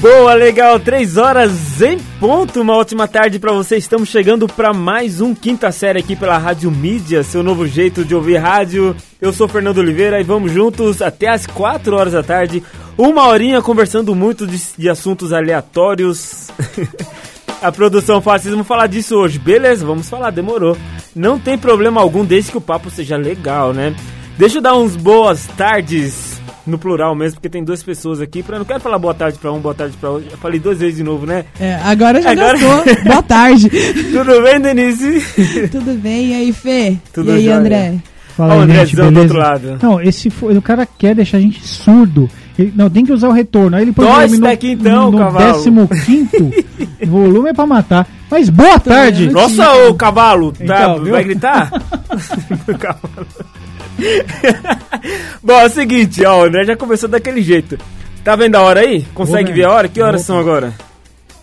Boa, legal, três horas em ponto, uma ótima tarde pra você. Estamos chegando pra mais um quinta série aqui pela Rádio Mídia, seu novo jeito de ouvir rádio. Eu sou Fernando Oliveira e vamos juntos até as quatro horas da tarde, uma horinha conversando muito de, de assuntos aleatórios. A produção vão falar disso hoje. Beleza, vamos falar, demorou. Não tem problema algum desde que o papo seja legal, né? Deixa eu dar uns boas tardes no plural mesmo, porque tem duas pessoas aqui. Pra, não quero falar boa tarde pra um, boa tarde pra outro. Eu falei duas vezes de novo, né? É, agora já Agora- gastou. Boa tarde. Tudo bem, Denise? Tudo bem? E aí, Fê? Tudo e aí, jóia. André? Fala Ó, o do outro lado. Não, esse foi, o cara quer deixar a gente surdo. Ele- não, tem que usar o retorno. Aí ele põe Nós o volume daqui então, no cavalo. 15 volume é pra matar. Mas boa tarde. Nossa, ô cavalo, tá, Então, vai gritar? Cavalo. Bom, é o seguinte, ó, o André já começou daquele jeito. Tá vendo a hora aí? Consegue Vou ver a hora? Que horas Vou. são agora?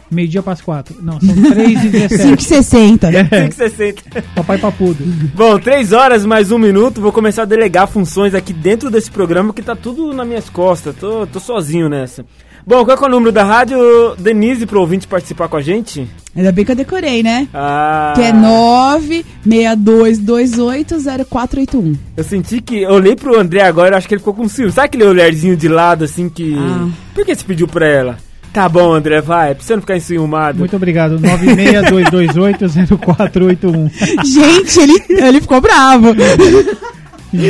Meio-dia para as quatro. Não, são 3 e 17 5,60. É. 5h60. Papai papudo. Bom, três horas mais um minuto. Vou começar a delegar funções aqui dentro desse programa que tá tudo nas minhas costas. Tô, tô sozinho nessa. Bom, qual é, que é o número da rádio, Denise, pro ouvinte participar com a gente? Ainda bem que eu decorei, né? Ah, Que é 962280481. Eu senti que. Eu olhei pro André agora, acho que ele ficou com ciúme. Sabe aquele olharzinho de lado assim que. Ah. Por que você pediu pra ela? Tá bom, André, vai. Pra você não ficar enciumado. Muito obrigado. 962280481. Gente, ele, ele ficou bravo.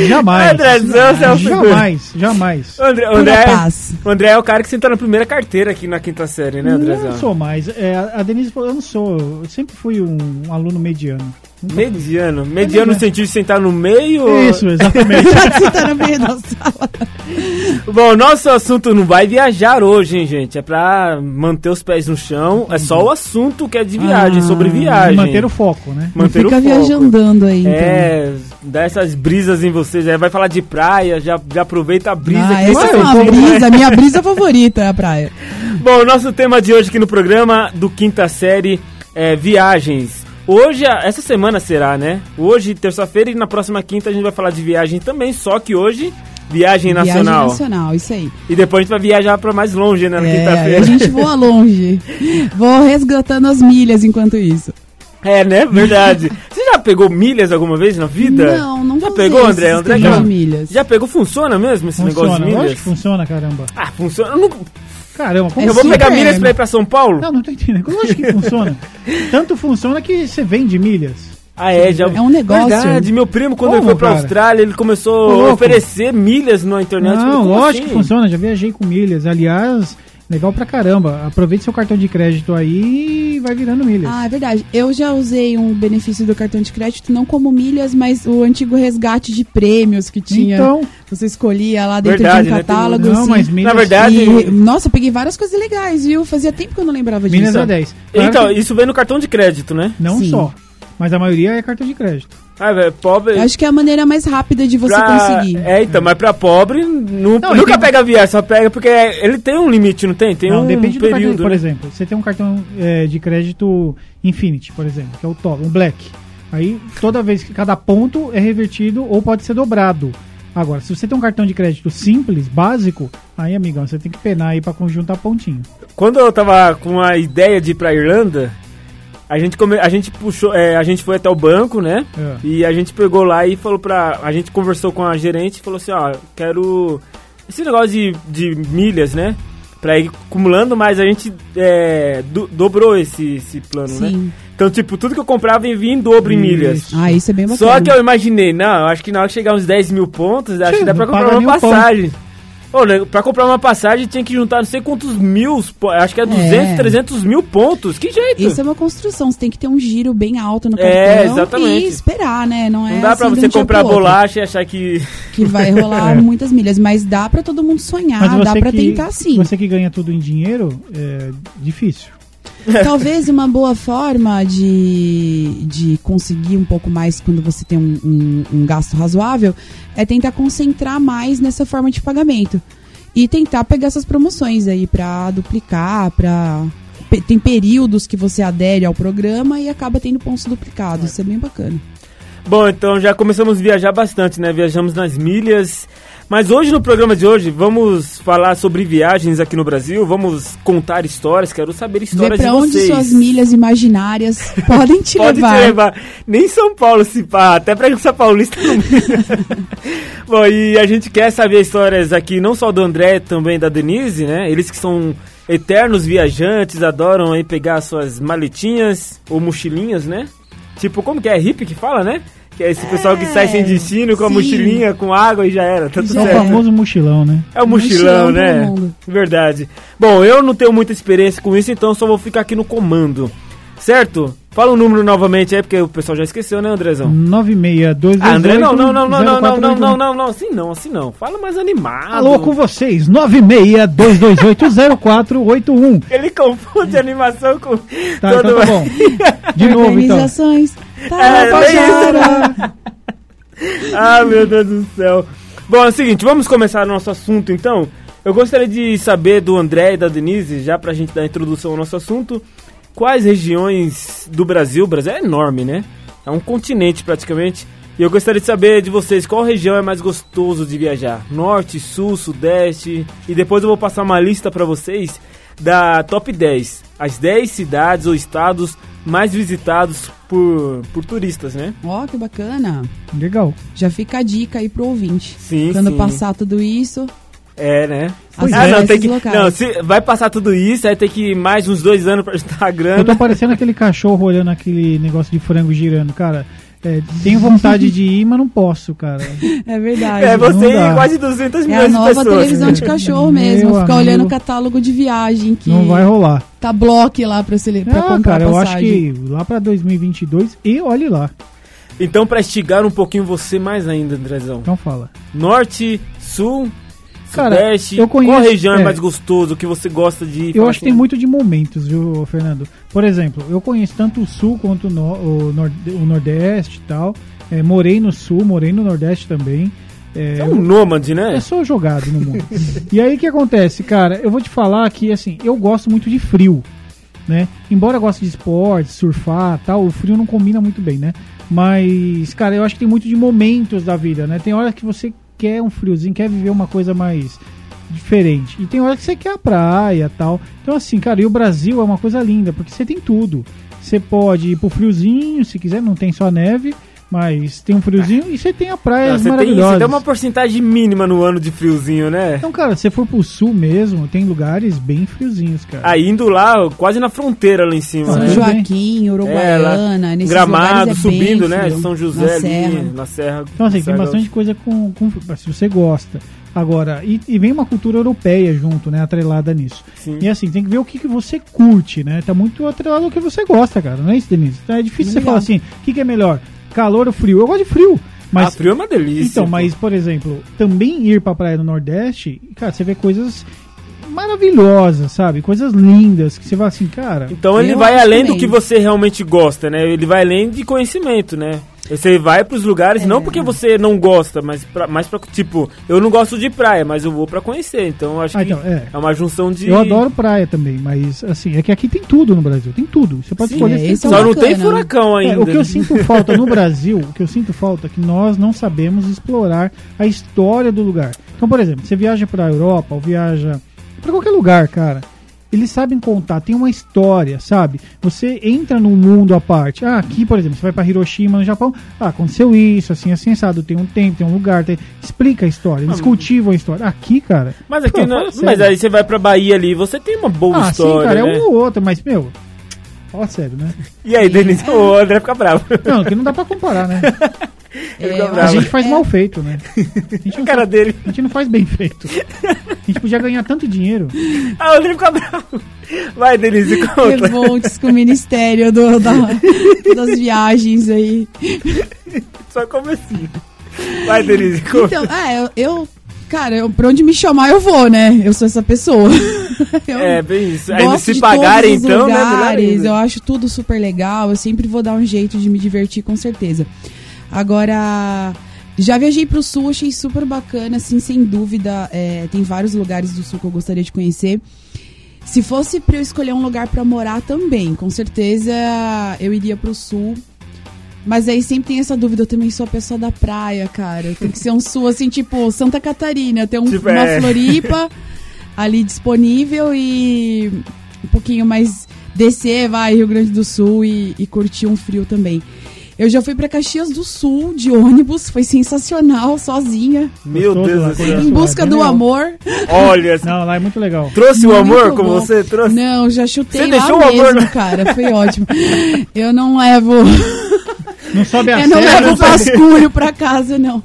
Jamais. Andrezão, é um. Jamais, jamais. O André, André, paz. o André é o cara que sentou na primeira carteira aqui na quinta série, né, Andrezão? Não sou mais. É, a a Denise falou, eu não sou. Eu sempre fui um, um aluno mediano. Mediano. Mediano no sentido de sentar no meio? Isso, exatamente. Tá no meio da sala. Bom, nosso assunto não vai viajar hoje, hein, gente? É pra manter os pés no chão. É só o assunto que é de viagem, Ah, sobre viagem. Manter o foco, né? Manter Fica o foco. viajandando aí, então. É, dá essas brisas em vocês. vai falar de praia, já, já aproveita a brisa Ah, que essa é uma tem, né? brisa, minha brisa favorita é a praia. Bom, nosso tema de hoje aqui no programa do quinta série é viagens. Hoje, a- essa semana será, né? Hoje, terça-feira, e na próxima quinta a gente vai falar de viagem também, só que hoje, viagem nacional. Viagem nacional, isso aí. E depois a gente vai viajar pra mais longe, né? Na É, a quinta-feira. gente voa longe. Vou resgatando as milhas enquanto isso. É, né? Verdade. Você já pegou milhas alguma vez na vida? Não, não Já pegou, André? André já, de milhas. já pegou? Funciona mesmo esse negócio Funciona. de Eu milhas? acho que funciona, caramba. Ah, funciona. Eu, não- Caramba, como É eu vou super, pegar milhas né? pra ir pra São Paulo? Não, não tô entendendo. Lógico que funciona. Tanto funciona que você vende milhas. Ah, é, já. É um negócio. Verdade, meu primo, quando Como, ele foi pra cara? Austrália, ele começou a oferecer milhas na internet. Não, como lógico assim? que funciona. Já viajei com milhas. Aliás, legal pra caramba. Aproveite seu cartão de crédito aí e vai virando milhas. Ah, é verdade. Eu já usei um benefício do cartão de crédito, não como milhas, mas o antigo resgate de prêmios que tinha. então, Você escolhia lá dentro Verdade, de um né? Catálogo. não, assim. mas milhas, Na verdade, E, nossa, eu peguei várias coisas legais, viu? Fazia tempo que eu não lembrava milhas disso. é 10. Claro Então, que isso vem no cartão de crédito, né? não Sim. só. Mas a maioria é cartão de crédito. Ah, velho, pobre. Eu Acho que é a maneira mais rápida de você pra- conseguir. É, então, mas pra pobre, nu- Não, nunca tem- pega viagem, só pega porque ele tem um limite, não tem? Tem não, um depende do cartão, período. por né? exemplo. Você tem um cartão é, de crédito Infinity, por exemplo, que é o top, um Black. Aí, toda vez que cada ponto é revertido ou pode ser dobrado. Agora, se você tem um cartão de crédito simples, básico, aí, amigão, você tem que penar aí pra conjuntar pontinho. Quando eu tava com a ideia de ir pra Irlanda, a gente, come... a gente puxou, é, a gente foi até o banco, né? É. E a gente pegou lá e falou pra. A gente conversou com a gerente e falou assim: ó, quero. Esse negócio de, de milhas, né? Pra ir acumulando, mas a gente é, do- dobrou esse, esse plano, né? Sim. Então, tipo, tudo que eu comprava vinha em dobro em milhas. Ah, isso é bem bacana. Só que eu imaginei, não, eu acho que na hora que chegar uns 10 mil pontos, acho que dá pra comprar uma um passagem. Ô, pra comprar uma passagem tinha que juntar não sei quantos mil, acho que é 200, 300 mil pontos. Que jeito? Isso é uma construção, você tem que ter um giro bem alto no É, cartão exatamente. e esperar, né? Não, é não dá pra assim de você comprar bolacha e achar que... Que vai rolar muitas milhas, mas dá pra todo mundo sonhar, dá pra que, tentar sim. Você que ganha tudo em dinheiro, é difícil. Talvez uma boa forma de, de conseguir um pouco mais quando você tem um, um, um gasto razoável é tentar concentrar mais nessa forma de pagamento. E tentar pegar essas promoções aí pra duplicar, pra. pe- Tem períodos que você adere ao programa e acaba tendo pontos duplicados. Isso é bem bacana. Bom, então já começamos a viajar bastante, né? Viajamos nas milhas. Mas hoje, no programa de hoje, vamos falar sobre viagens aqui no Brasil. Vamos contar histórias. Quero saber Ver histórias pra de onde vocês. suas milhas imaginárias podem te Pode levar. te levar. Nem São Paulo se pá, até pra São Paulista não. Bom, e a gente quer saber histórias aqui, não só do André, também da Denise, né? Eles que são eternos viajantes, adoram aí pegar suas maletinhas ou mochilinhas, né? Tipo, como que é? Hippie que fala, né? Que é esse pessoal que sai sem destino com a sim. mochilinha, com água e já era, tá tudo Já É o certo. famoso mochilão, né? É o mochilão, Mochilão né? mundo. Verdade. Bom, eu não tenho muita experiência com isso, então só vou ficar aqui no comando. Certo? Fala o número novamente aí, porque o pessoal já esqueceu, né, Andrezão? 96228 Ah, André, não, não, não, não, não, não, não, não, não, não, assim não, assim não. Fala mais animado. Alô com vocês, 962280481. Ele confunde animação com Tá, todo... então tá bom. De novo, então. Organizações. Tá, É, Tabajara. ah, meu Deus do céu. Bom, é o seguinte, vamos começar o nosso assunto então. Eu gostaria de saber do André e da Denise, já pra gente dar a introdução ao nosso assunto, quais regiões do Brasil, o Brasil é enorme, né? É um continente praticamente. E eu gostaria de saber de vocês qual região é mais gostoso de viajar: Norte, Sul, Sudeste. E depois eu vou passar uma lista pra vocês da top 10. As 10 cidades ou estados mais visitados por, por turistas, né? Ó, que bacana. Legal. Já fica a dica aí pro ouvinte. Sim, Quando sim. passar tudo isso, É, né? Pois ah, é. não, tem que, locais. não, se vai passar tudo isso, aí tem que ir mais uns dois anos pra juntar a Eu tô parecendo aquele cachorro olhando aquele negócio de frango girando, cara. É, tenho vontade de ir, mas não posso, cara. é verdade. É, você e quase 200 É a milhões de nova pessoas. televisão de cachorro mesmo. Meu Ficar amigo. olhando o catálogo de viagem que Não vai rolar. tá bloque lá pra, você, pra Ah, comprar cara, eu acho que lá pra 2022 e olhe lá. Então, pra estigar um pouquinho você mais ainda, Andrezão. Então fala. Norte, Sul, Cara, Sudeste. eu conheço- Qual região é, é. mais gostoso que você gosta de? Eu acho que tem assim, muito de momentos, viu, Fernando? Por exemplo, eu conheço tanto o Sul quanto o, no- o Norde- o Nordeste e tal. É, morei no Sul, morei no Nordeste também. É, É um nômade, né? Eu sou jogado no mundo. e aí o que acontece, cara? Eu vou te falar que assim, eu gosto muito de frio, né? Embora eu goste de esporte, surfar, tal, o frio não combina muito bem, né? Mas, cara, eu acho que tem muito de momentos da vida, né? Tem hora que você quer um friozinho, quer viver uma coisa mais diferente. E tem hora que você quer a praia, tal. Então assim, cara, e o Brasil é uma coisa linda, porque você tem tudo. Você pode ir pro friozinho, se quiser, não tem só neve, mas tem um friozinho e você tem a praia Ah, você, tem, maravilhosa. você tem uma porcentagem mínima no ano de friozinho, né? Então, cara, se você for pro sul mesmo, tem lugares bem friozinhos, cara. Aí indo lá, quase na fronteira lá em cima, São né? Joaquim, É, Uruguaiana, nesses Gramado, é subindo, né? frio. São José na ali, Serra. na Serra. Então, assim, tem Serra bastante coisa com, com- Se você gosta. Agora, e, e vem uma cultura europeia junto, né? Atrelada nisso. Sim. E assim, tem que ver o que, que você curte, né? Tá muito atrelado ao que você gosta, cara. Não é isso, Denise? Então, é difícil você Legal. falar assim, o que, que é melhor? Calor ou frio? Eu gosto de frio. Mas ah, frio é uma delícia. Então, pô. mas, por exemplo, também ir pra praia do Nordeste, cara, você vê coisas maravilhosas, sabe? Coisas lindas, que você vai assim, cara. Então ele vai além também. do que você realmente gosta, né? Ele vai além de conhecimento, né? Você vai pros lugares É. não porque você não gosta, mas pra, mais pra, tipo, eu não gosto de praia, mas eu vou pra conhecer. Então eu acho Ah, que então, é. é uma junção de. Eu adoro praia também, mas assim, é que aqui tem tudo no Brasil, tem tudo. Você pode Sim, escolher é, é tudo. Só não bacana. tem furacão É, ainda. o que eu né? sinto falta no Brasil, o que eu sinto falta é que nós não sabemos explorar a história do lugar. Então, por exemplo, você viaja pra Europa ou viaja pra qualquer lugar, cara. Eles sabem contar, tem uma história, sabe? Você entra num mundo à parte. Ah, aqui, por exemplo, você vai pra Hiroshima, no Japão. Ah, aconteceu isso, assim, assim, assado. Tem um tempo, tem um lugar, tem... explica a história, eles Ah, cultivam a história. Aqui, cara. Mas aqui Pô, não-. Mas aí você vai pra Bahia ali, você tem uma boa Ah, história. sim, cara, né? é um ou outro, mas, meu. Fala sério, né? E aí, Denise, o André fica bravo. Não, que não dá pra comparar, né? Ele É, A gente faz É. mal feito, né? A gente, cara faz, dele. a gente não faz bem feito. A gente podia ganhar tanto dinheiro. Ah, o fica bravo. Vai, Denise, conta. Revoltes com o Ministério do- da- das Viagens aí. Só comecinho. Vai, Denise, conta. Então, é, eu, eu cara, eu, pra onde me chamar eu vou, né? Eu sou essa pessoa. Eu É, bem isso. Aí se pagarem então, né? lugares, ainda. Eu acho tudo super legal. Eu sempre vou dar um jeito de me divertir, com certeza. Agora, já viajei pro sul, achei super bacana, assim, sem dúvida. é, tem vários lugares do sul que eu gostaria de conhecer. Se fosse pra eu escolher um lugar pra morar também, com certeza eu iria pro sul. Mas aí sempre tem essa dúvida, eu também sou a pessoa da praia, cara. Tem que ser um sul, assim, tipo Santa Catarina. Tem um, Tipo, uma é. Floripa ali disponível e um pouquinho mais descer, vai, Rio Grande do Sul e, e curtir um frio também. Eu já fui pra Caxias do Sul de ônibus, foi sensacional, sozinha, Meu Deus lá, do céu. conheço em busca bem do legal. amor. Olha, Não, lá é muito legal. trouxe o amor como bom. você trouxe? Não, já chutei Você lá deixou o amor mesmo, no- cara, foi ótimo. Eu não levo, Não sobe a eu não serra, levo não sabe. vasculho pra casa, não.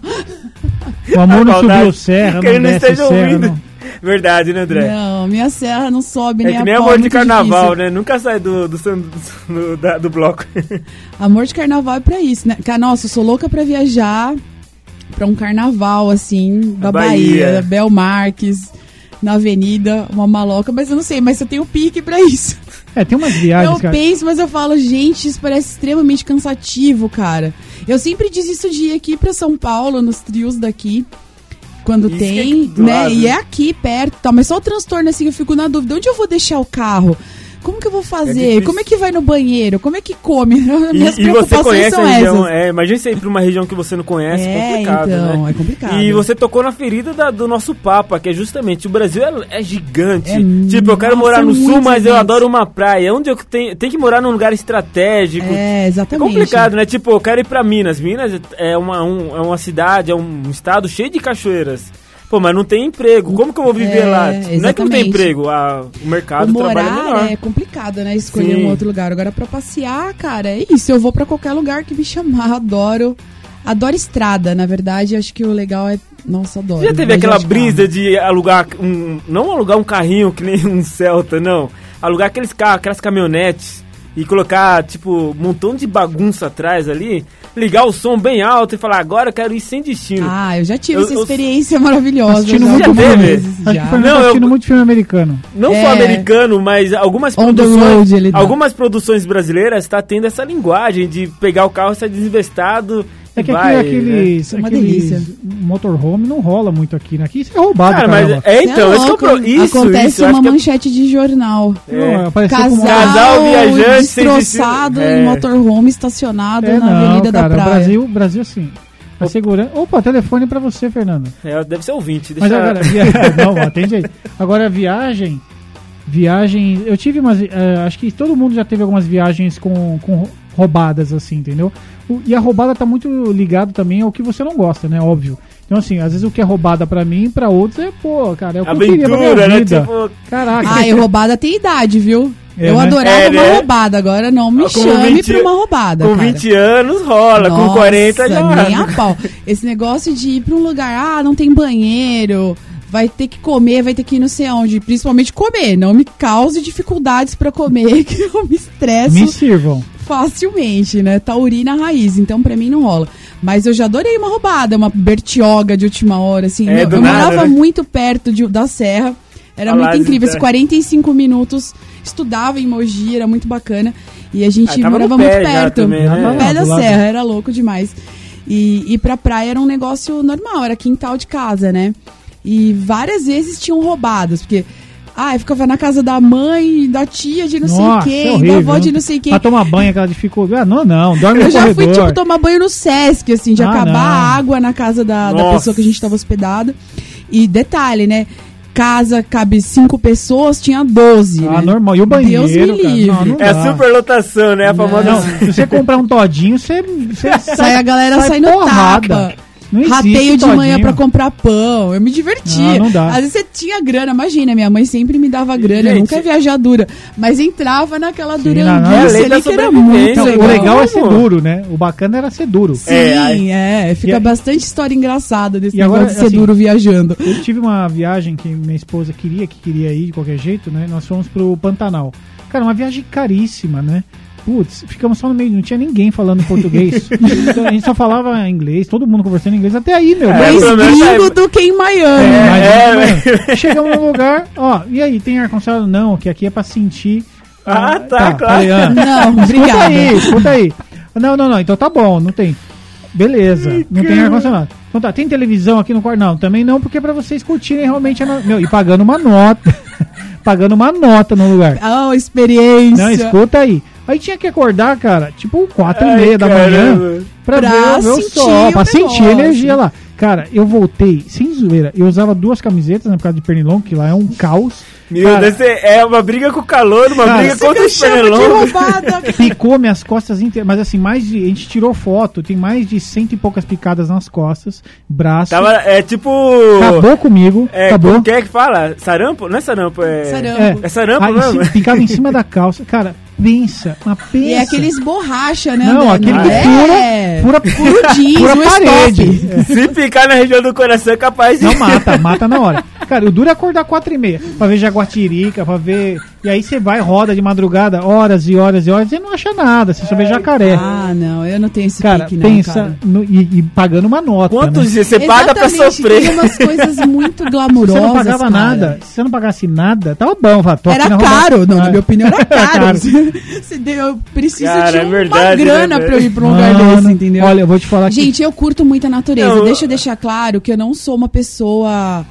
o amor não subiu serra, Que ele não desce esteja serra, ouvindo. não. Verdade, né, André? Não, minha serra não sobe É nem que a nem pau, amor de muito carnaval, difícil. né? Nunca sai do, do, do, do- do bloco. Amor de carnaval é pra isso, né? Cara, Nossa, eu sou louca pra viajar pra um carnaval, assim, da Bahia. Bahia, da Bel Marques, na avenida, uma maloca, mas eu não sei, mas eu tenho pique pra isso. É, tem umas viagens, eu cara. penso, mas eu falo, gente, isso parece extremamente cansativo, cara. Eu sempre desisto de ir aqui pra São Paulo, nos trios daqui. Quando Isso é tem, aqui do né? lado. E é aqui perto, tá? Mas só o transtorno, assim, eu fico na dúvida. Onde eu vou deixar o carro? Como que eu vou fazer? difícil. Como é que vai no banheiro? Como é que come? E, Minhas e você conhece são a região. essas. É, imagina você ir pra uma região que você não conhece, É, complicado, então, né? é complicado. E você tocou na ferida da- do nosso Papa, que é justamente o Brasil é, é gigante. É, tipo, eu quero nossa, morar no sul, mas eu adoro uma praia. Onde eu tenho, tenho que morar num lugar estratégico. É, É exatamente. complicado, né? Tipo, eu quero ir pra Minas. Minas é uma, um- é uma cidade, é um estado cheio de cachoeiras. Pô, mas não tem emprego. Como que eu vou viver É, lá? Não é que não tem exatamente. emprego, a- o mercado O é morar menor. é complicado, né? Escolher Sim. um outro lugar. Agora, pra passear, cara, é isso. Eu vou pra qualquer lugar que me chamar. Adoro. Adoro estrada, na verdade. Acho que o legal é. Nossa, adoro. Já teve aquela de brisa de alugar um. Não alugar um carrinho que nem um Celta, não. Alugar aqueles carros, aquelas caminhonetes e colocar, tipo, um montão de bagunça atrás ali, ligar o som bem alto e falar, agora eu quero ir sem destino. Ah, eu já tive Eu- essa eu- experiência maravilhosa. Assistindo já muito filme. vezes, já. Não, tá eu- assistindo muito filme americano. Não É. só americano, mas algumas On produções. road dá. Algumas produções brasileiras tá tendo essa linguagem de pegar o carro, sair desinvestado. É que vai, aqui, né? aqueles, É uma aqueles delícia. motorhome não rola muito aqui, né? Aqui isso é roubado, Cara, mas é Cê então, é o louco. pro- isso, Acontece isso, eu uma é- manchete de jornal. Não, apareceu Casal, Casal viajante destroçado em É. motorhome estacionado É, na não, Avenida cara, da Praia. Brasil, Brasil assim. A segurança. Opa, telefone pra você, Fernando. É, deve ser ouvinte. Mas Deixa... agora, via... não, atende aí. Agora, viagem. Viagem. Eu tive umas. eh, acho que todo mundo já teve algumas viagens com, com roubadas, assim, entendeu? E a roubada tá muito ligado também ao que você não gosta, né? Óbvio. Então, assim, às vezes o que é roubada pra mim, pra outros é, pô, cara, é o que eu queria pra minha Aventura, né? vida. Tipo, Caraca. Ah, e roubada tem idade, viu? É, eu né? adorava É, uma né? roubada, agora não me Com chame 20 pra uma roubada, com cara. 20 anos rola, com Nossa, 40 já. nem a pau. Esse negócio de ir pra um lugar, ah, não tem banheiro, vai ter que comer, vai ter que ir não sei onde, principalmente comer, não me cause dificuldades pra comer, que eu me estresso Me sirvam. Facilmente, né? Taurina raiz, então pra mim não rola. Mas eu já adorei uma roubada, uma bertioga de última hora, assim. É, eu eu nada, morava né? muito perto de- da serra, era muito incrível. é. Esses 45 minutos, estudava em Mogi, era muito bacana. E a gente Ah, morava muito perto, também, né? no pé da Do lado. serra, era louco demais. E ir pra praia era um negócio normal, era quintal de casa, né? E várias vezes tinham roubadas, porque... Ah, eu ficava na casa da mãe, da tia de não Nossa, sei é quem, horrível, da avó de não sei quem. Pra tomar banho, aquela dificuldade. Ah, não, não, dorme Eu no já fui, corredor. tipo, tomar banho no Sesc, assim, de Ah, acabar não. a água na casa da, da pessoa que a gente tava hospedado. E detalhe, né? Casa cabe cinco pessoas, tinha 12. Ah, né? normal. E o banheiro, Deus me livre. Não, não É superlotação, né? A famosa. Não, se você comprar um todinho, você, você Sai a galera sai no porrada. tapa. Não existe Rateio de todinho. manhã pra comprar pão. Eu me divertia. Não, não dá. Às vezes você tinha grana, imagina, minha mãe sempre me dava grana, Gente. eu nunca ia viajar dura. Mas entrava naquela Sim, não, não. É a duranguice ali que era muito Não, legal. o legal é ser duro, né? O bacana era ser duro. Sim, É, é, fica E a- bastante história engraçada desse E negócio agora, de ser assim, duro viajando. Eu tive uma viagem que minha esposa queria, que queria ir de qualquer jeito, né? Nós fomos pro Pantanal. Cara, uma viagem caríssima, né? Putz, ficamos só no meio, não tinha ninguém falando português. Então, a gente só falava inglês, todo mundo conversando inglês. Até aí, meu. É, Mais gringo é- do que em Miami. É, mas, é, mano, chegamos no lugar, ó, e aí, tem ar-condicionado? Não, que aqui é pra sentir. Ah, tá, claro. falei, ah, Não, Escuta obrigada. aí, escuta aí. Não, não, não, então tá bom, não tem. Beleza, não tem ar-condicionado. Então tá, tem televisão aqui no quarto? Não, também não, porque é pra vocês curtirem realmente a no... Meu, e pagando uma nota. pagando uma nota no lugar. Oh, experiência. Não, escuta aí. Aí tinha que acordar, cara, tipo quatro e Ai, meia da manhã caramba. pra, Pra ver, ver o sentir sol, o pra sentir a energia lá. Cara, eu voltei, sem zoeira, eu usava duas camisetas na por de pernilongo, que lá é um caos. Meu, Cara, deve ser- é uma briga com o calor, uma Cara, briga contra os pernilongos. Picou minhas costas inteiras, mas assim, mais de. A gente tirou foto, tem mais de cento e poucas picadas nas costas, braço. Tava, é tipo... Acabou comigo, É, acabou. como que é que fala? Sarampo? Não é sarampo, é... Sarampo. É, É sarampo Aí, mesmo? em cima- picava em cima da calça. Cara, pensa, uma pensa. E é aqueles borracha, né? Não, André? aquele que é. pura, pura, jeans, pura um parede. Se picar na região do coração é capaz de... Não mata, mata na hora. Cara, o duro é acordar quatro e meia pra ver jaguatirica, pra ver. E aí você vai, roda de madrugada, horas e horas e horas, e não acha nada, você só vê jacaré. Ah, não, eu não tenho esse cara, pique, não, pensa cara. no- e, e pagando uma nota. Quantos né? dias você paga pra sofrer? Tem umas coisas muito Se glamurosas. você não pagava cara. nada, se você não pagasse nada, tava bom, aqui Era caro, não, Ah, na minha opinião era caro. caro. Eu preciso Cara, de é uma verdade, grana né, pra eu ir pra um lugar Mano, desse, entendeu? Olha, eu vou te falar que Gente, eu curto muito a natureza. Não, Deixa eu deixar claro que eu não sou uma pessoa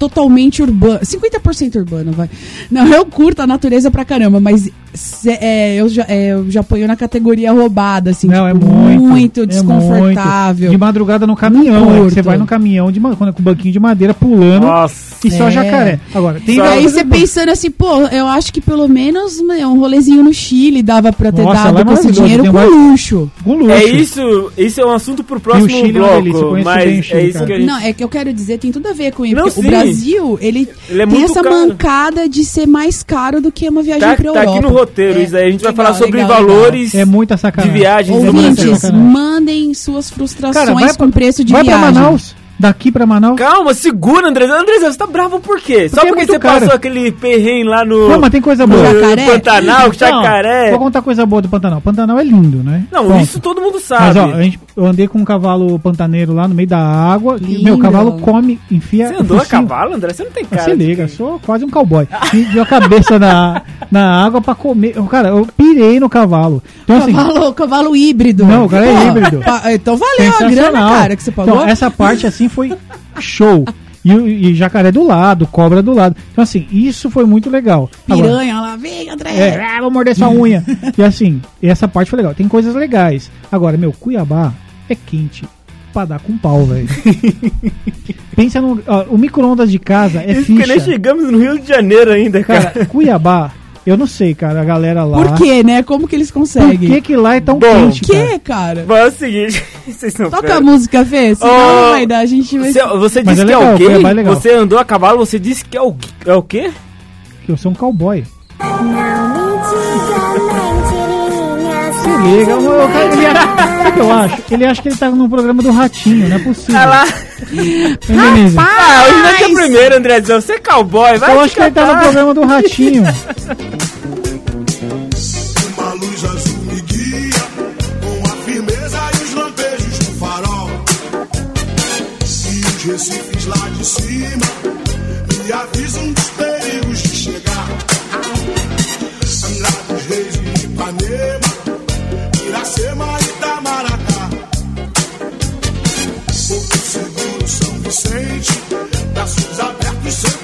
totalmente urbana. 50% urbana, vai. Não, eu curto a natureza pra caramba, mas se- é, eu, já, é, eu já ponho na categoria roubada, assim. Não, é tipo, muito. é desconfortável. muito. De madrugada no caminhão. É curto. você vai no caminhão de, ma- com o banquinho de madeira pulando Nossa. e só É. jacaré. Agora, tem E aí coisa você pensando assim, pô, eu acho que pelo menos né, um rolezinho no Chile dava pra ter Nossa, é dado com esse dinheiro com mais- luxo. com luxo. É isso, isso é um assunto pro próximo Chile é uma delícia, eu bloco, conheço mas bem o Chile, é isso cara. que a gente... Não, é que eu quero dizer, tem tudo a ver com sim. o Brasil, ele, Ele é tem muito essa caro. mancada de ser mais caro do que uma viagem Tá, pra tá Europa. No roteiro, É, isso aí. A gente vai legal, falar sobre legal, valores É muita de sacanagem. viagens. legal. no Brasil. Ouvintes, mandem suas frustrações Cara, vai pra- com preço de vai viagem. pra Manaus. Daqui pra Manaus. Calma, segura, André. André, você tá bravo por quê? Só Porque é porque muito você caro. passou aquele perrengue lá no, Não, mas tem coisa no boa. Jacaré? Pantanal, Não, Jacaré. Vou contar coisa boa do Pantanal. Pantanal é lindo, né? Não, Ponto. isso todo mundo Mas sabe. ó, a gente, eu andei com um cavalo pantaneiro lá no meio da água. que, Lindo. meu, cavalo come, enfia. Você andou a cavalo, André? Você não tem cara. Se liga, quem- sou quase um cowboy. Me deu a cabeça na, na água pra comer. Cara, eu pirei no cavalo. Então, assim, Cavalo, cavalo híbrido. Não, o cara é híbrido. Então valeu a grana, cara, que você pagou. Então, essa parte assim foi show. E, e jacaré do lado, cobra do lado. Então, assim, isso foi muito legal. Agora, Piranha lá, vem, André. é, ah, vou morder sua unha. e assim, essa parte foi legal. Tem coisas legais. Agora, meu, Cuiabá é quente pra dar com pau, velho. Pensa no. ó, o micro-ondas de casa é Isso porque nem ficha. chegamos no Rio de Janeiro ainda, cara. Cara, Cuiabá, eu não sei, cara, a galera lá. Por quê, né? Como que eles Por conseguem? que, que lá é tão Bom, quente? Por cara? quê, cara? Bom, é o seguinte, vocês não Toca a música, Fê, senão não vai dar, a gente vai... Você, você Mas disse é que é o quê? É. Você andou a cavalo, você disse que é o, é o quê? Que eu sou um cowboy. Se liga, o- o cara- ele acha, sabe o que eu acho? Ele acha que ele tá no programa do Ratinho, não é possível. Ah lá. Denise? Ah, hoje não é que é primeiro, Andrezão. Você é cowboy, vai Eu acho que ele tá no programa do Ratinho. Uma luz azul me guia com a firmeza e os lampejos do farol. E os recifes lá de cima me avisam dos Iracema e Itamaracá. Porto Seguro, São Vicente, braços abertos sempre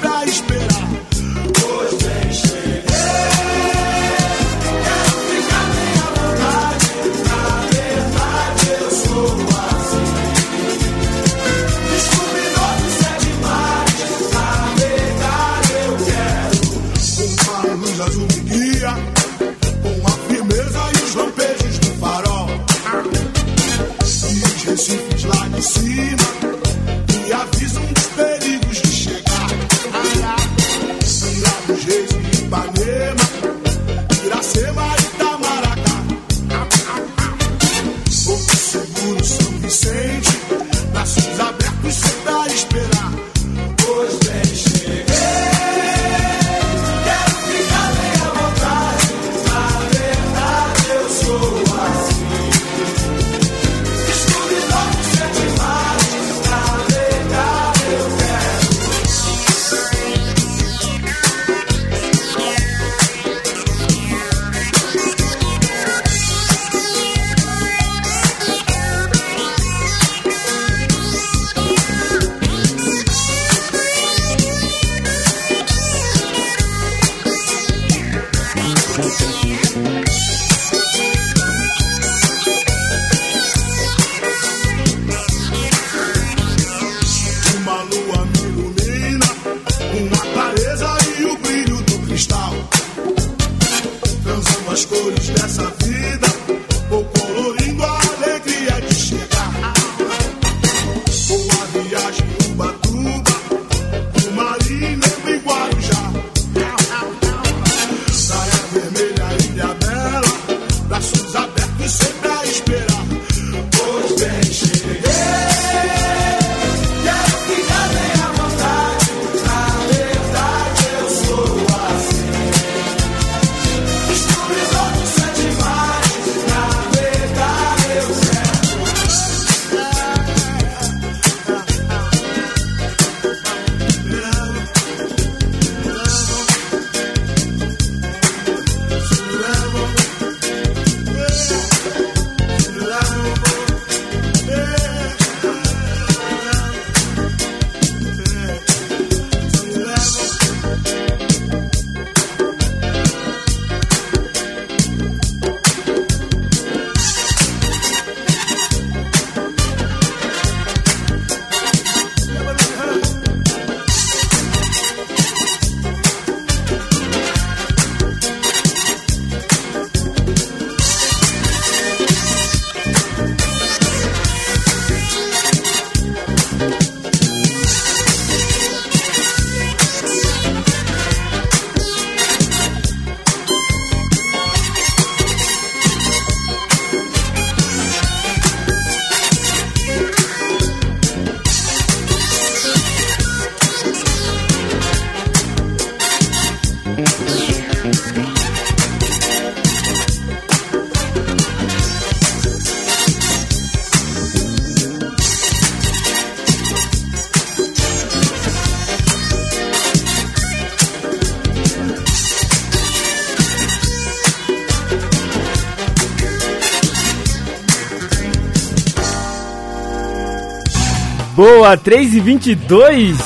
Boa, 3 e 22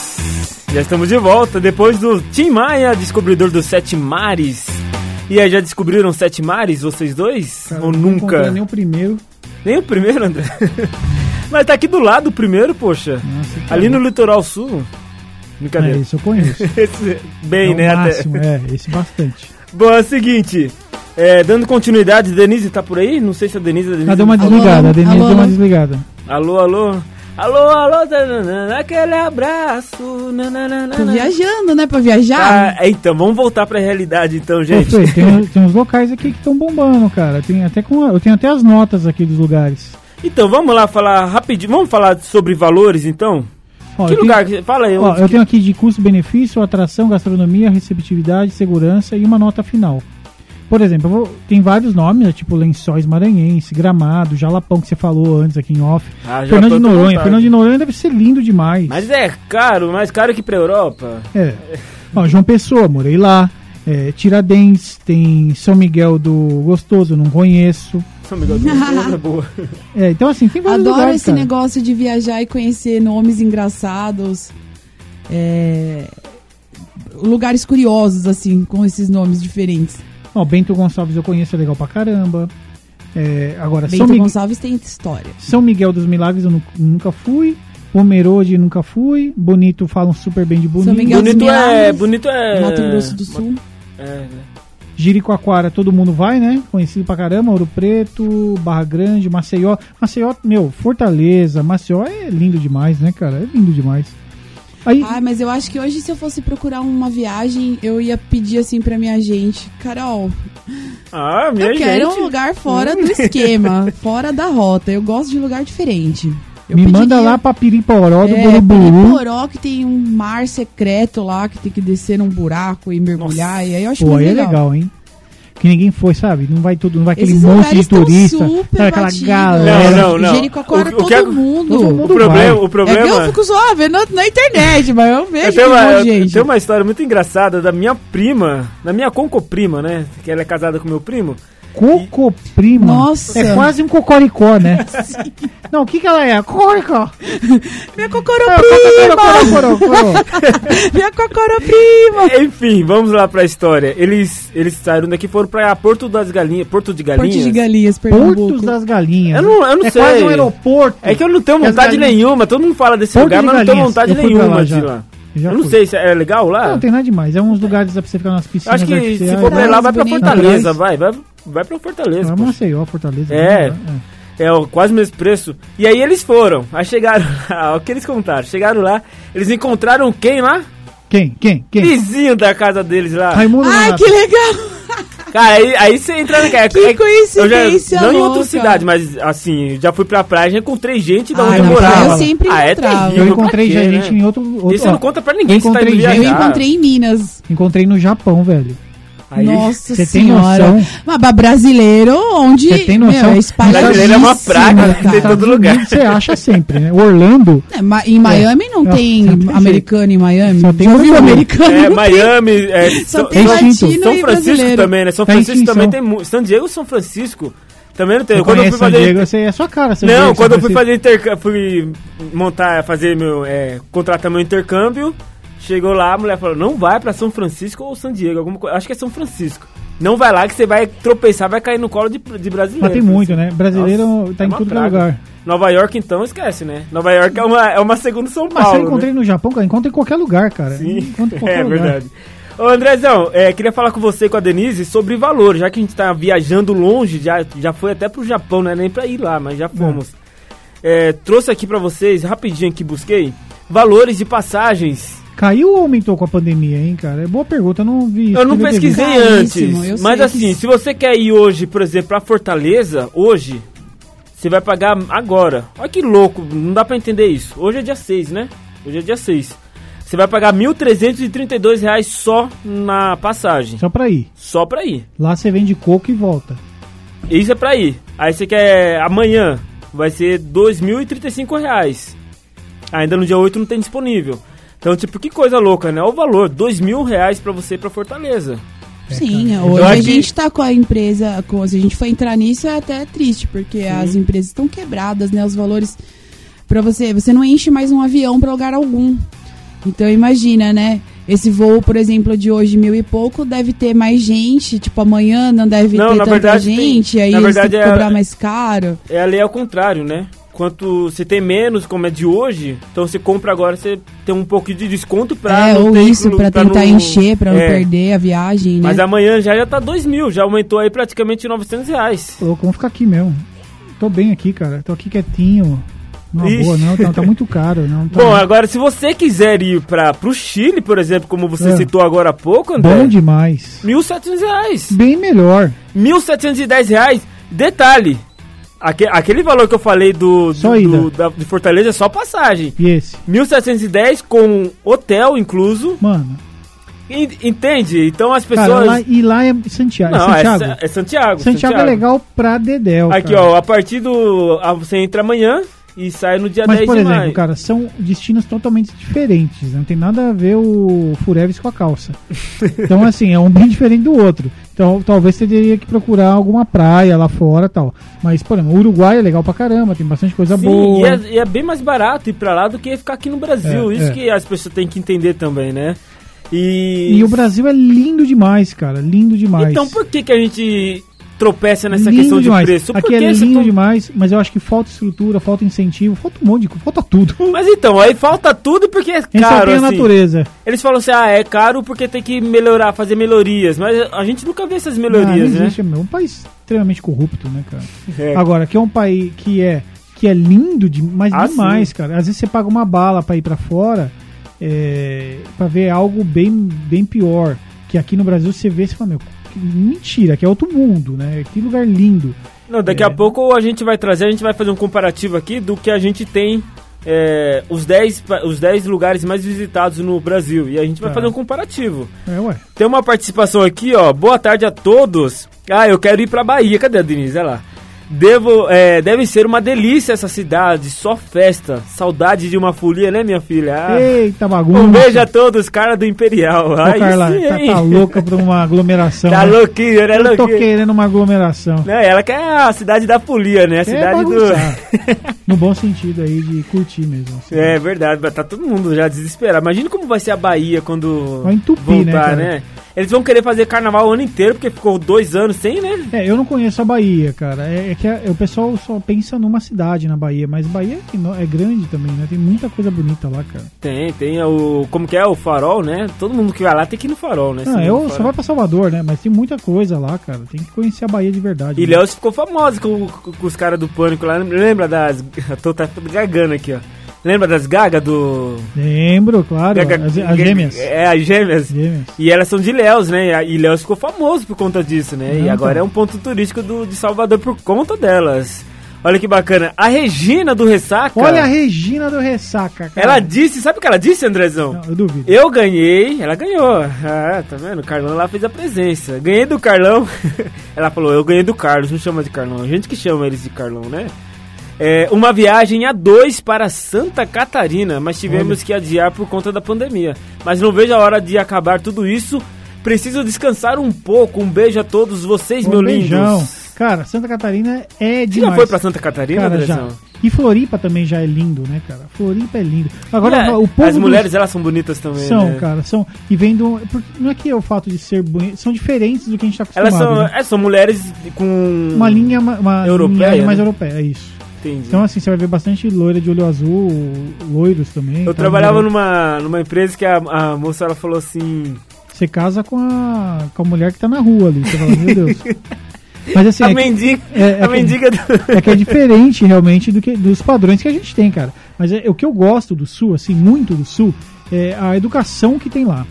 Já estamos de volta depois do Tim Maia, descobridor dos sete mares. E aí, já descobriram sete mares, vocês dois? Cara, Ou não nunca? Nem o primeiro. Nem o primeiro, André? Mas tá aqui do lado o primeiro, poxa. Nossa, Ali no litoral sul. É, Brincadeira. esse eu conheço. Esse- bem, é né? até. máximo, é, esse bastante. Bom, é o seguinte. é, dando continuidade, Denise tá por aí? Não sei se a Denise. A Denise Ela deu uma Alô, desligada, a Denise alô, deu uma alô. desligada. Alô, alô. Alô, alô, aquele abraço. nananana. Tô viajando, né? Pra viajar. Ah, então, vamos voltar pra realidade então, Ô, gente. Fê, tem, tem uns locais aqui que estão bombando, cara. Tem até com, eu tenho até as notas aqui dos lugares. Então, vamos lá falar rapidinho. Vamos falar sobre valores então? Ó, que tenho- lugar? que- Fala aí. Ó, eu que- tenho aqui de custo-benefício, atração, gastronomia, receptividade, segurança e uma nota final. Por exemplo, vou- tem vários nomes, né, tipo Lençóis Maranhense, Gramado, Jalapão, que você falou antes aqui em off. Ah, Fernando de Noronha. vontade. Fernando de Noronha deve ser lindo demais. Mas é caro, mais caro que pra Europa. É. Ó, João Pessoa, morei lá. É, Tiradentes, tem São Miguel do Gostoso, não conheço. São Miguel do Gostoso é boa. É, então assim, tem vários Adoro lugares, esse cara. negócio de viajar e conhecer nomes engraçados. é, Lugares curiosos, assim, com esses nomes diferentes. Ó, Bento Gonçalves eu conheço, é legal pra caramba. É, agora, São, Bento Mi- Gonçalves tem história. São Miguel dos Milagres eu nu- nunca fui. Pomerode nunca fui. Bonito falam super bem de Bonito. São Miguel dos bonito é. Milagres, Bonito é. Mato Grosso do Sul. É, né? Jericoacoara todo mundo vai, né? Conhecido pra caramba. Ouro Preto, Barra Grande, Maceió. Maceió, meu, Fortaleza. Maceió é lindo demais, né, cara? É lindo demais. Aí, Ai, mas eu acho que hoje, se eu fosse procurar uma viagem, eu ia pedir assim pra minha gente: Carol, Ah, minha eu quero gente. um lugar fora do esquema, fora da rota. Eu gosto de lugar diferente. Eu me manda lá pra Piriporó do É, Buruburu. Piriporó, que tem um mar secreto lá, que tem que descer num buraco e mergulhar. E aí eu acho Pô, muito aí é legal. legal, hein? Que ninguém foi, sabe? Não vai tudo, não vai aquele Esses monte de turista. sabe aquela galera. Não, não, não. Jericoacoara, O- o todo, que é- mundo. todo O mundo problema, vai. o É que eu problema. fico só vendo na internet, mas eu vejo Eu que tenho, um uma, eu gente. tenho uma história muito engraçada da minha prima, da minha concoprima, né? Que ela é casada com meu primo. Cocoprima. Nossa. É quase um cocoricó, né? Não, o que que ela é? Cocoricó. Minha É, cocoroprima! cocoricó. Minha cocoroprima! Enfim, vamos lá pra história. Eles, eles saíram daqui e foram pra Porto das Galinhas. Porto de Galinhas. Porto de Galinhas, Pernambuco. Portos das Galinhas. Eu não, eu não é sei. quase um aeroporto. É que eu não tenho E vontade nenhuma. Todo mundo fala desse Porto lugar, de mas não tenho vontade Eu nenhuma de ir lá. Já eu não fui. sei se é legal lá. Não, tem nada demais. É uns lugares pra você ficar nas Eu piscinas acho que se for pra ir lá, vai pra. Fortaleza, vai. Vai, vai pra Fortaleza. Vai pô. Maceió, Fortaleza. É. né? É o quase o mesmo preço. E aí eles foram. Aí chegaram lá, o que eles contaram? Chegaram lá, eles encontraram quem lá? Quem? Quem? Quem? Vizinho da casa deles lá. Raimundo Ai, que legal! Cara, aí, aí você entra naquela. Que é- coincidência eu já, Não em outra louca. cidade, mas assim, já fui pra praia, já encontrei gente da Ah, onde eu morava. eu sempre ah, é terrível. Eu encontrei quê, gente né? em outro. outro Isso você ó, não conta pra ninguém, eu tá indo encontrei gente- Eu encontrei em Minas. Encontrei no Japão, velho. Aí, Nossa Você tem senhora. noção? Mas brasileiro, onde. Você tem noção? Meu, é Brasileiro é uma praga, cara. tem todo Estados lugar. Você acha sempre, né? Orlando. É, ma- em Miami não É, tem tem americano em Miami? Só tem Já ouviu americano? É, tem. Miami, é, Só São, tem São- latino São Francisco também, né? São Tá Francisco também tem muito. San Diego e São Francisco também não tem. Você Quando eu fui San fazer. Diego, você é sua cara. San Não, Diego, quando São eu fui fazer intercâmbio, fui montar, fazer meu, é, contratar meu intercâmbio, chegou lá, a mulher falou, não vai pra São Francisco ou San Diego, alguma coisa, acho que é São Francisco. Não vai lá que você vai tropeçar, vai cair no colo de, de brasileiro. Mas tem muito, né? Brasileiro Nossa, tá é em tudo é praga. lugar. Nova York, então, esquece, né? Nova York é uma, é uma segunda São Mas se eu Paulo, encontrei né? no Japão, cara, encontra em qualquer lugar, cara. Sim, Encontra em qualquer é lugar. verdade. Ô Andrezão, é, queria falar com você e com a Denise sobre valor, já que a gente tá viajando longe, já, já foi até pro Japão, não é nem pra ir lá, mas já fomos. É, trouxe aqui pra vocês, rapidinho que busquei, valores de passagens. Caiu ou aumentou com a pandemia, hein, cara? É boa pergunta, eu não vi. Eu não pesquisei. Caríssimo, antes, mas assim, que- se você quer ir hoje, por exemplo, pra Fortaleza, hoje, você vai pagar agora. Olha que louco, não dá pra entender isso. Hoje é dia 6, né? Hoje é dia 6. Você vai pagar 1.332 reais só na passagem. Só pra ir. Só pra ir. Lá você vende coco e volta. Isso é pra ir. Aí você quer amanhã, vai ser 2.035 reais. Ainda no dia 8 não tem disponível. Então, tipo, que coisa louca, né? Olha o valor, 2.000 reais pra você ir pra Fortaleza. Sim, cara. hoje a que- gente tá com a empresa, com, se a gente for entrar nisso é até triste, porque as empresas estão quebradas, né? Os valores. Pra você, você não enche mais um avião pra lugar algum. Então imagina, né? Esse voo, por exemplo, de hoje, mil e pouco, deve ter mais gente. Tipo, amanhã não deve Não, ter na tanta verdade, tem- gente. aí na eles verdade, é- cobrar mais caro. É a lei ao contrário, né? Quanto você tem menos, como é de hoje, então você compra agora, você tem um pouco de desconto pra é, não ou ter isso, pra tentar não- encher, pra não É. perder a viagem, né? Mas amanhã já já tá 2 mil, já aumentou aí praticamente 900 reais. Louco, vamos ficar aqui mesmo. Tô bem aqui, cara. Tô aqui quietinho. Ixi. boa, não. Tá, tá muito caro. Não, tá Bom, agora se você quiser ir para pro Chile, por exemplo, como você É. citou agora há pouco, André, bom demais. 1.700 reais. Bem melhor. 1.710 reais. Detalhe, aque- aquele valor que eu falei do, Só do, do- da, de Fortaleza é só passagem. E esse? 1.710 com hotel incluso. Mano. En- Entende? Então as Cara, pessoas... lá, e lá é Santiago. Não, é Santiago? Sa- é Santiago. Santiago é legal pra Dedéu. Aqui, cara. ó, a partir do... a- você entra amanhã e sai no dia Mas, 10 por de exemplo, maio. cara, são destinos totalmente diferentes. né? Não tem nada a ver o Fureves com a calça. Então, assim, é um bem diferente do outro. Então, talvez você teria que procurar alguma praia lá fora e tal. Mas, por exemplo, o Uruguai é legal pra caramba, tem bastante coisa Sim, boa. e é, e é bem mais barato ir pra lá do que ficar aqui no Brasil. É, Isso é. que as pessoas têm que entender também, né? E, E o Brasil é lindo demais, cara. Lindo demais. Então por que, que a gente tropeça nessa lindo questão de demais. preço? Aqui é lindo demais, mas eu acho que falta estrutura, falta incentivo, falta um monte de coisa, falta tudo. Mas então, aí falta tudo porque é A só caro, tem a assim. natureza. Eles falam assim, ah, é caro porque tem que melhorar, fazer melhorias. Mas a gente nunca vê essas Ah, não melhorias, né? existe, é um país extremamente corrupto, né, cara? É. Agora, que é um país que é, que é lindo, de, mas Ah, demais, sim. cara. Às vezes você paga uma bala pra ir pra fora, é, pra ver algo bem, bem pior. Que aqui no Brasil você vê e fala, meu, mentira, que é outro mundo, né? Que lugar lindo. Não, daqui É. a pouco a gente vai trazer, a gente vai fazer um comparativo aqui do que a gente tem, é, os 10 pa- os 10 lugares mais visitados no Brasil. E a gente vai Tá. fazer um comparativo. É, ué. Tem uma participação aqui, ó. Boa tarde a todos. Ah, eu quero ir pra Bahia. Cadê a Denise? Olha lá. Devo, é, deve ser uma delícia essa cidade, só festa. Saudade de uma folia, né, minha filha? Ah, Eita bagunça. um beijo a todos, cara do Imperial. Ô, Aí Carla, sim, tá, tá louca por uma aglomeração. Tá né? louquinho, né, Eu tô querendo uma aglomeração. Não, ela quer a cidade da folia, né? A Quer cidade do... no bom sentido aí de curtir mesmo. assim. É verdade, tá todo mundo já desesperado. Imagina como vai ser a Bahia quando Vai entupir, né, voltar, cara? né? Eles vão querer fazer carnaval o ano inteiro, porque ficou dois anos sem, né? É, eu não conheço a Bahia, cara. É, é que a- o pessoal só pensa numa cidade na Bahia, mas Bahia é, é grande também, né? Tem muita coisa bonita lá, cara. Tem, tem o. Como que é? O farol, né? Todo mundo que vai lá tem que ir no farol, né? Senão eu só vai pra Salvador, né? Mas tem muita coisa lá, cara. Tem que conhecer a Bahia de verdade. E né? Léo ficou famoso com, com- com os caras do pânico lá. Lembra das. Tô tá gagando aqui, ó. Lembra das gagas do. Lembro, claro. Gaga- as, as gêmeas. É, as gêmeas. Gêmeas. E elas são de Léus, né? E Léus ficou famoso por conta disso, né? e Não, agora tá. é um ponto turístico do, de Salvador por conta delas. Olha que bacana. A Regina do Ressaca. Olha a Regina do Ressaca, cara. Ela disse, sabe o que ela disse, Andrezão? Não, eu duvido. Eu ganhei, ela ganhou. Ah, tá vendo? O Carlão lá fez a presença. Ganhei do Carlão. ela falou, eu ganhei do Carlos, não chama de Carlão. A gente que chama eles de Carlão, né? É, uma viagem a dois para Santa Catarina, mas tivemos Olha. que adiar por conta da pandemia. Mas não vejo a hora de acabar tudo isso. Preciso descansar um pouco. Um beijo a todos vocês, Um meu beijão. lindos. Cara, Santa Catarina é Você demais. já foi pra Santa Catarina, Cara, já. E Floripa também já é lindo, né, cara? Floripa é lindo. Agora, É, o povo As dos- mulheres, elas são bonitas também, São, né? cara, são. E vem do. Não é que é o fato de ser bonito, são diferentes do que a gente tá Elas acostumado. são, né? é, são mulheres com... Uma linha, uma, uma Europeia, linhagem mais né? europeia, é isso. Entendi. Então, assim, você vai ver bastante loira de olho azul, loiros também. Eu tá? trabalhava numa, numa empresa que a, a moça ela falou assim. Você casa com a, com a mulher que tá na rua ali. Você fala, meu Deus. Mas assim, a é que- mendiga. é- é a que- mendiga do. é que é diferente realmente do que, dos padrões que a gente tem, cara. Mas é, o que eu gosto do Sul, assim, muito do Sul, é a educação que tem lá.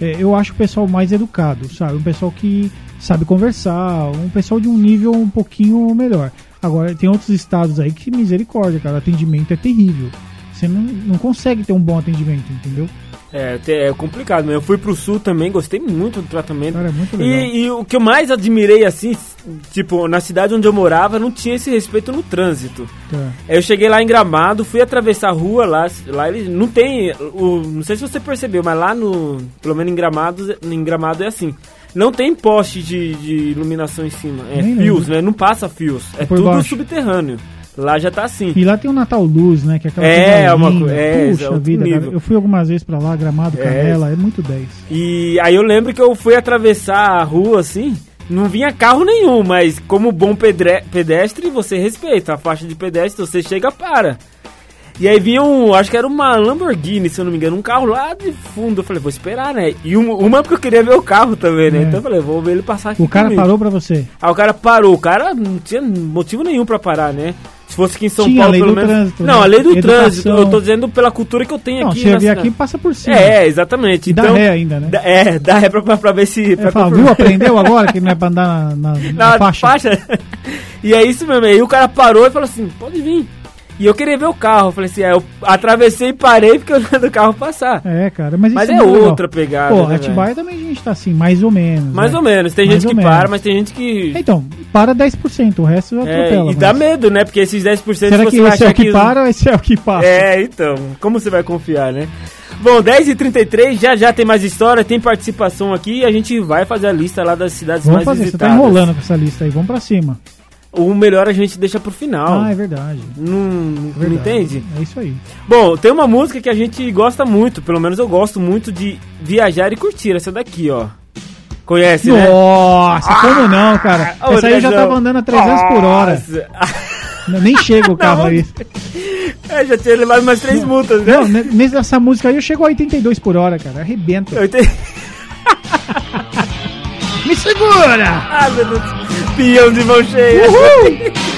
É, eu acho o pessoal mais educado, sabe? Um pessoal que sabe conversar, um pessoal de um nível um pouquinho melhor. Agora, tem outros estados aí que misericórdia, cara. O atendimento é terrível. Você não, não consegue ter um bom atendimento, entendeu? É, é complicado, mas eu fui pro sul também, gostei muito do tratamento. Cara, é muito legal. E, e o que eu mais admirei, assim, tipo, na cidade onde eu morava, não tinha esse respeito no trânsito. Aí eu cheguei lá em Gramado, fui atravessar a rua lá, lá ele não tem, o, não sei se você percebeu, mas lá no, pelo menos em Gramado, em Gramado é assim. Não tem poste de, de iluminação em cima, é Nem fios, lembro. né? Não passa fios, é por tudo baixo. subterrâneo. Lá já tá assim. E lá tem o Natal Luz, né? Que é aquela É, coisa uma linda. é, é Puxa outro vida, nível. cara. Eu fui algumas vezes pra lá, Gramado, É. Canela, é muito 10. E aí eu lembro que eu fui atravessar a rua assim, não vinha carro nenhum, mas como bom pedre- pedestre, você respeita a faixa de pedestre, você chega para. E aí vinha um, acho que era uma Lamborghini, se eu não me engano, um carro lá de fundo. Eu falei, vou esperar, né? E um- uma porque eu queria ver o carro também, né? É. Então eu falei, vou ver ele passar aqui. O cara comigo. parou pra você. Aí o cara parou, o cara não tinha motivo nenhum pra parar, né? Se fosse aqui em São Tinha Paulo, pelo menos. trânsito, não, né? a lei do Educação. trânsito, eu tô dizendo pela cultura que eu tenho Não, aqui vir cidade. aqui passa por cima. É, exatamente. E dá então, ré ainda, né? dá- é, dá ré pra, pra, pra ver se. Pra- fala, pra- viu? Aprendeu agora que não é pra andar na, na- na na faixa? faixa. e é isso mesmo. Aí o cara parou e falou assim: pode vir. E eu queria ver o carro. Eu falei assim: é, eu atravessei e parei porque eu olhando o carro passar. É, cara, mas, Mas isso é legal. outra pegada. Pô, né, Atibaia também a gente tá assim, mais ou menos. Mais né? ou menos. Tem Mais gente que menos. para, mas tem gente que. Então, para 10%, o resto É, atropela. e dá mas- medo, né? Porque esses 10% Será que vai esse é o que para ou esse é o que passa? É, então, como você vai confiar, né? Bom, 10h33, já já tem mais história, tem participação aqui e a gente vai fazer a lista lá das cidades Vamos mais fazer, você tá visitadas. enrolando com essa lista aí, vamos pra cima. O melhor a gente deixa pro final. Ah, é verdade. Não, não verdade. entende? É isso aí. Bom, tem uma música que a gente gosta muito, pelo menos eu gosto muito de viajar e curtir, essa daqui, ó. Conhece, né? Nossa, como não, cara? Ô, Essa aí eu já tava andando a 300 por hora. Nossa. Não, Nem chega o carro Não, aí. É, já tinha levado mais três multas, né? Não, ne- nessa música aí eu chego a 82 por hora, cara. Arrebenta. Me segura! Ah, meu Deus. Pião de mão cheia. Been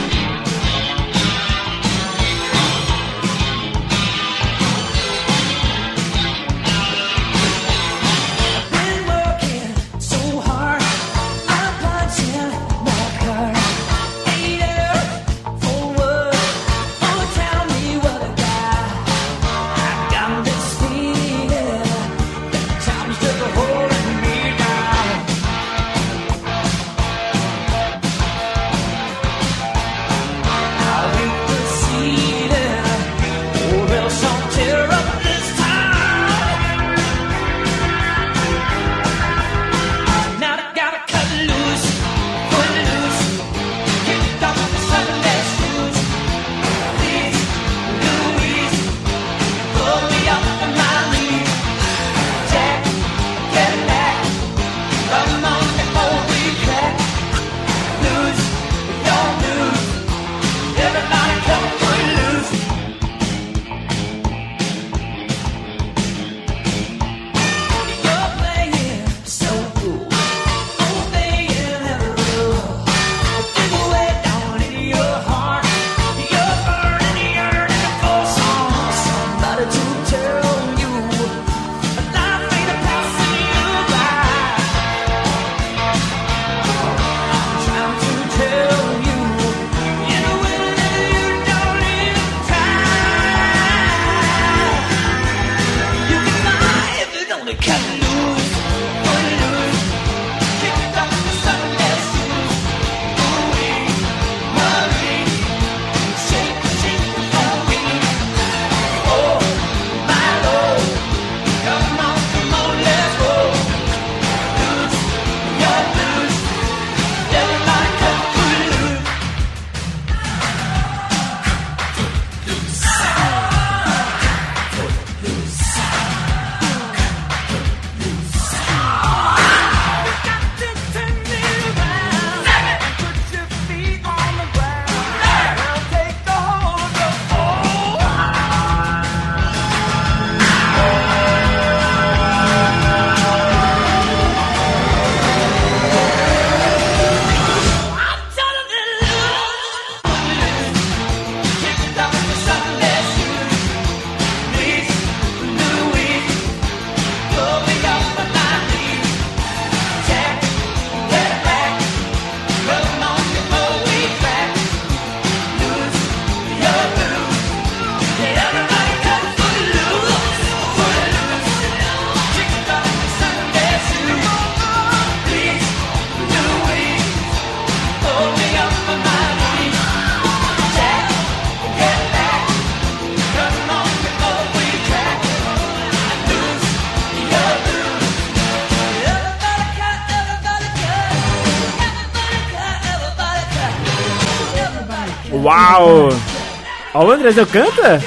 Andrezão canta?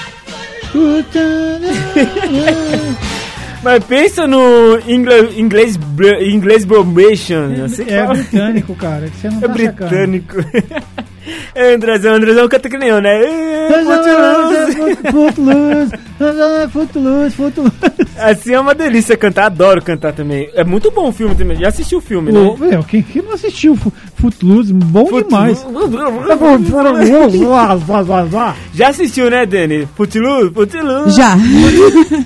Mas pensa no inglês inglês inglês bromation, assim que É britânico, cara. que Você não É tá sacando. britânico. É, Andrezão, Andrezão canta que nem eu, né? É, Footloose. Footloose, Footloose, Footloose. Assim é uma delícia cantar, adoro cantar também. É muito bom o filme também. Já assisti o filme, Ô, né? meu, quem, quem não assistiu Fo- Footloose? Bom demais. Já assistiu, né, Dani? Footloose, Footloose. Já.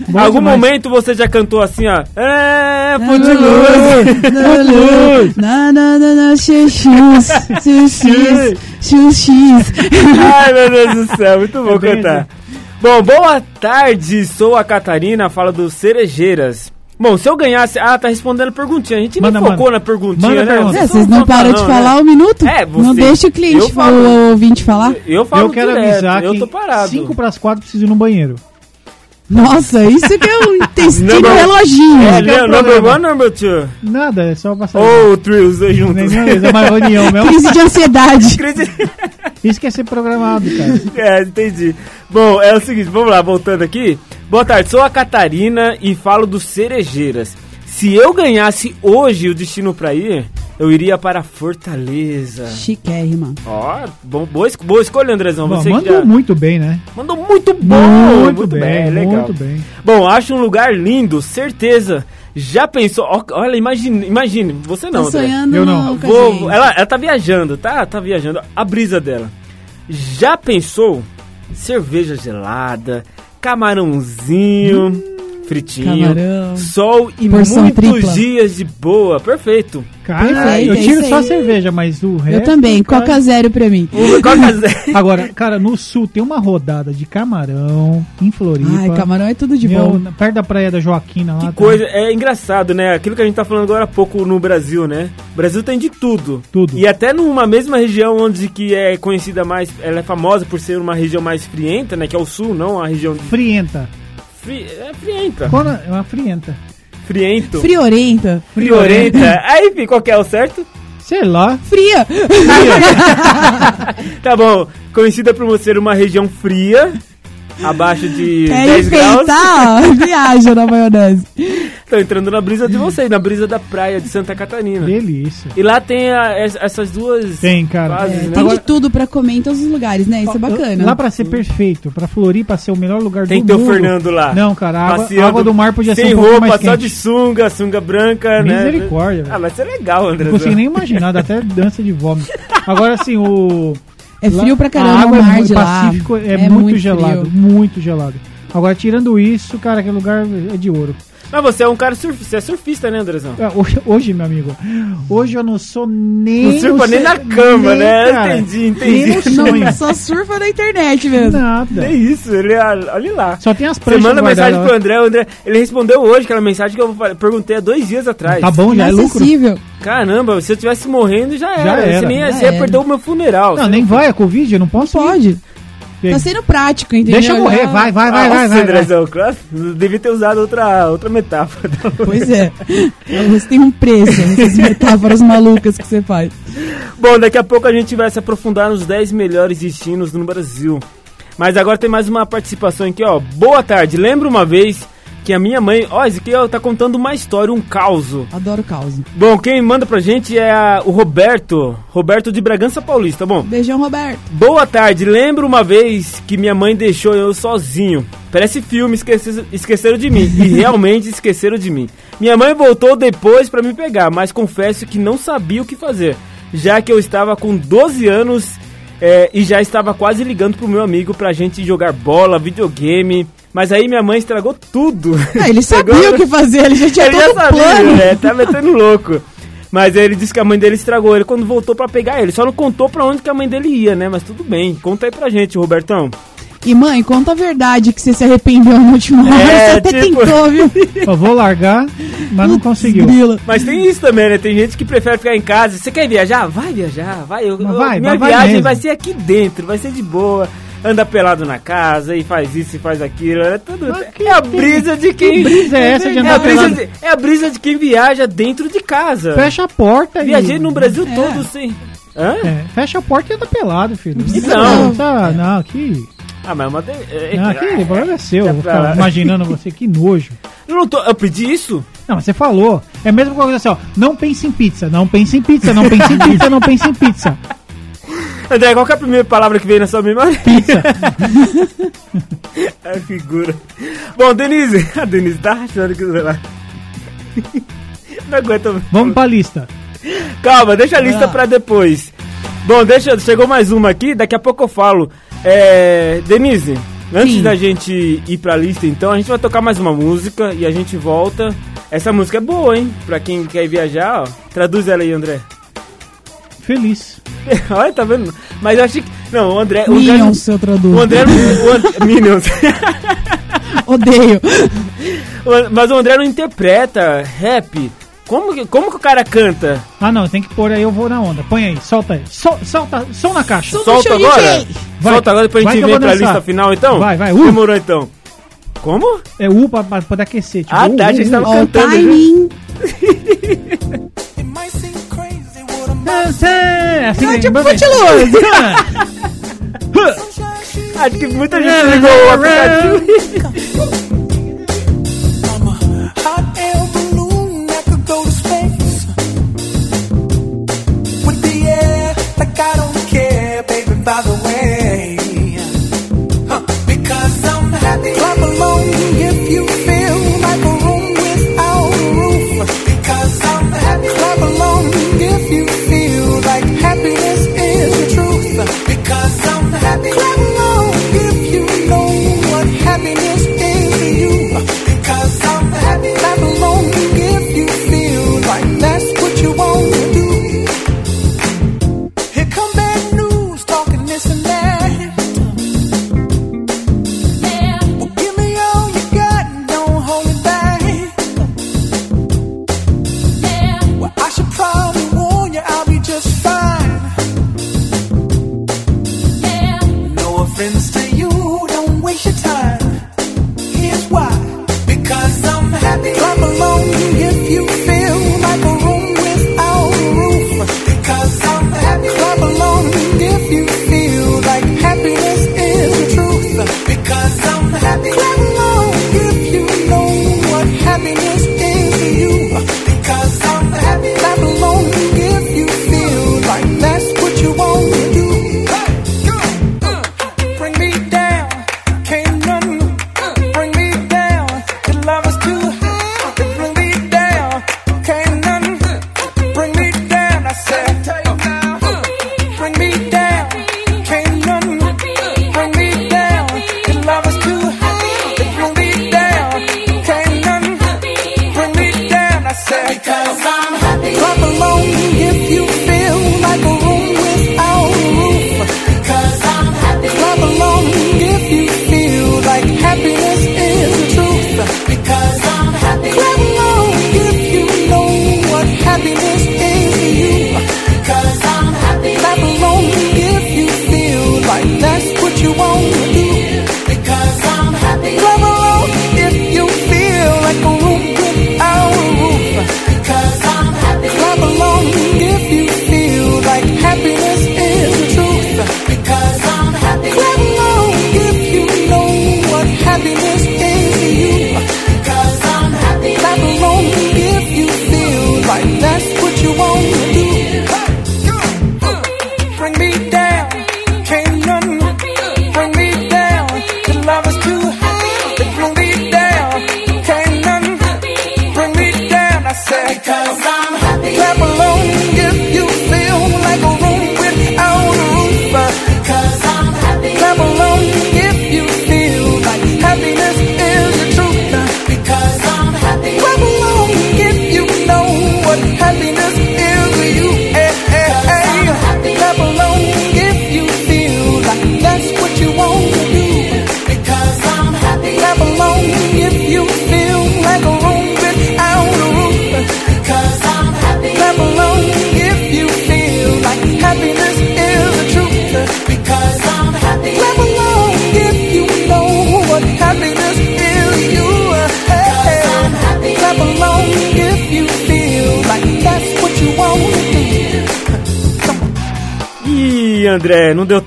Bom Algum demais. momento você já cantou assim, ó. É, Footloose. Na na na na xixis, xixis, xixis. Ai, meu Deus do céu, muito bom É bem cantar. Bom, boa tarde, sou a Catarina, fala dos Cerejeiras. Bom, se eu ganhasse. Ah, tá respondendo perguntinha. A gente Manda, nem focou manda. na perguntinha, Manda né? pergunta. É, vocês não param de né? falar um minuto? É, você- Não deixa o cliente, falo. o ouvinte falar? Eu falo Eu quero direto, avisar eu que tô parado. 5 para as 4 preciso ir no banheiro. Nossa, isso que é um intestino Number- reloginho. É, é o number problema. one, number two. Nada, é só passar. Ou three, os dois juntos. Nem beleza, é uma reunião mesmo. Crise de ansiedade. Crise- Isso que é ser programado, cara. É, entendi. Bom, é o seguinte, vamos lá, voltando aqui. Boa tarde, sou a Catarina e falo dos Cerejeiras. Se eu ganhasse hoje o destino pra ir, eu iria para Fortaleza. Chiquérrima. Ó, bom, boa, boa escolha, Andrezão. Bom, Você mandou já- muito bem, né? mandou muito bom. muito, bem, legal. muito bem. Bom, acho um lugar lindo, certeza. Já pensou? Olha, imagine, imagine. Você não, Tô sonhando Eu não. Vou, ela, ela tá viajando, tá? Tá viajando. A brisa dela. Já pensou? Cerveja gelada, camarãozinho, fritinho, Camarão. sol e Porção muitos tripla. dias de boa. Perfeito. Cara, Perfeito, eu é tiro só aí. cerveja, mas o resto. Eu também, cara... Coca Zero pra mim. O- qual que é- Agora, cara, no sul tem uma rodada de camarão em Floripa. Ai, camarão é tudo de Meu, bom. perto da praia da Joaquina lá. Que tá? coisa, é engraçado, né? Aquilo que a gente tá falando agora há pouco no Brasil, né? O Brasil tem de tudo. Tudo. E até numa mesma região onde que é conhecida mais, ela é famosa por ser uma região mais frienta, né? Que é o sul, não a região de Frienta. Fri, é frienta. Quando- É uma frienta. Friento. Friorenta. Friorenta. Aí, enfim, qual que é o certo? Sei lá. Fria. Tá bom. Conhecida por ser uma região fria, abaixo de Quer 10 graus. enfeitar? ó, Viaja na maionese. Tô entrando na brisa de vocês, na brisa da praia de Santa Catarina. Delícia. E lá tem a- es- essas duas Tem, cara. fases, É, né? tem de tudo pra comer em todos os lugares, né? Isso é bacana. Lá pra ser perfeito, pra Floripa ser o melhor lugar Tem que do ter o mundo. Fernando lá. Não, cara, a água, a água do mar podia ser um pouco roupa, mais só quente. de sunga, sunga branca, né? Misericórdia, Ah, vai ser legal, André. Não consigo nem imaginar, dá até dança de vômito. Agora, assim, o... É frio lá- pra a caramba água o mar é, de lá. Pacífico é, É muito, muito gelado, muito gelado. Agora, tirando isso, cara, aquele lugar é de ouro. Mas você é um cara surf... você é surfista, né, Andrezão? É, Hoje, hoje, meu amigo, hoje eu não sou nem... Não surfa nem na cama, nem, né? cara, Entendi, entendi. Nem. Não, só surfa na internet mesmo. Nada. É isso, ele é, olha lá. Só tem as Você pranchas manda mensagem pro. André, o André, ele respondeu hoje aquela mensagem que eu perguntei há dois dias atrás. Tá bom, já é lucro. Inacessível. Caramba, se eu tivesse morrendo já era. Já Você era. nem ia, Já você ia perder o meu funeral. Não, Você nem vai, é Covid, eu não posso ir. Pode. E- Tá sendo prático, entendeu? Deixa eu morrer, vai, vai, vai, Nossa, vai, vai, vai. Andrezão, claro, devia ter usado outra, outra metáfora. Pois é. Você tem um preço nessas metáforas malucas que você faz. Bom, daqui a pouco a gente vai se aprofundar nos 10 melhores destinos no Brasil. Mas agora tem mais uma participação aqui, ó. Boa tarde. Lembro uma vez que a minha mãe. Ó, esse aqui ó, tá contando uma história, um caos. Adoro caos. Bom, quem manda pra gente é a- o Roberto. Roberto de Bragança Paulista. Bom, Beijão, Roberto. boa tarde. Lembro uma vez que minha mãe deixou eu sozinho. Parece filme, esquece- esqueceram de mim. E realmente esqueceram de mim. Minha mãe voltou depois pra me pegar, mas confesso que não sabia o que fazer. Já que eu estava com 12 anos é, e já estava quase ligando pro meu amigo pra gente jogar bola, videogame. Mas aí minha mãe estragou tudo. Ah, ele sabia Chegou- o que fazer, ele já tinha ele todo já o sabia, plano. né? Tá metendo louco. Mas aí ele disse que a mãe dele estragou ele quando voltou pra pegar ele. Só não contou pra onde que a mãe dele ia, né? Mas tudo bem. Conta aí pra gente, Robertão. E mãe, conta a verdade que você se arrependeu na última hora. É, você até tipo- tentou, viu? Eu vou largar, mas não conseguiu. Mas tem isso também, né? Tem gente que prefere ficar em casa. Você quer viajar? Vai viajar, vai. Eu, Mas eu- vai, minha vai viagem mesmo. vai ser aqui dentro, vai ser de boa. Anda pelado na casa e faz isso e faz aquilo. É, tudo, que- é a brisa de quem. que brisa é essa de é, andar a brisa pelado? de, é a brisa de quem viaja dentro de casa. Fecha a porta Viajei e... no Brasil É. todo sem. Hã? É, fecha a porta e anda pelado, filho. Então. Tá, não, aqui. Ah, mas uma. é- Não, aqui o problema é seu. Eu vou ficar imaginando você, que nojo. Eu não tô. Eu pedi isso? Não, mas você falou. É a mesma coisa assim, ó. Não pense em pizza, não pense em pizza, não pense em pizza, não pense em pizza. André, qual que é a primeira palavra que veio na sua memória? Pizza. É figura. Bom, Denise. A Denise tá achando que. sei lá. Não aguento. Vamos pra lista. Calma, deixa a lista pra depois. Bom, deixa. Chegou mais uma aqui, daqui a pouco eu falo. É. Denise, antes Sim. da gente ir pra lista, então, a gente vai tocar mais uma música e a gente volta. Essa música é boa, hein? Pra quem quer viajar, ó. Traduz ela aí, André. Feliz. Olha, tá vendo? Mas eu achei que. Não, o André. O André, Minions, seu traduz. o André não. O And- Minions. Odeio. Mas o André não interpreta rap. Como que, como que o cara canta? Ah, não, tem que pôr aí, eu vou na onda. Põe aí, solta aí. Sol, solta, som na caixa. Som- Solta agora? Vai. Solta agora depois a Vai gente vou pra lista final então? Vai, vai, uh. Demorou então. Como? É U pra, pra poder aquecer. Tipo, Ah, uh, tá, uh, a gente uh. tava o cantando. já. timing. Assim, Ah, tipo. Footloose. Acho que muita gente É, ligou o aplicativo. I'm a hot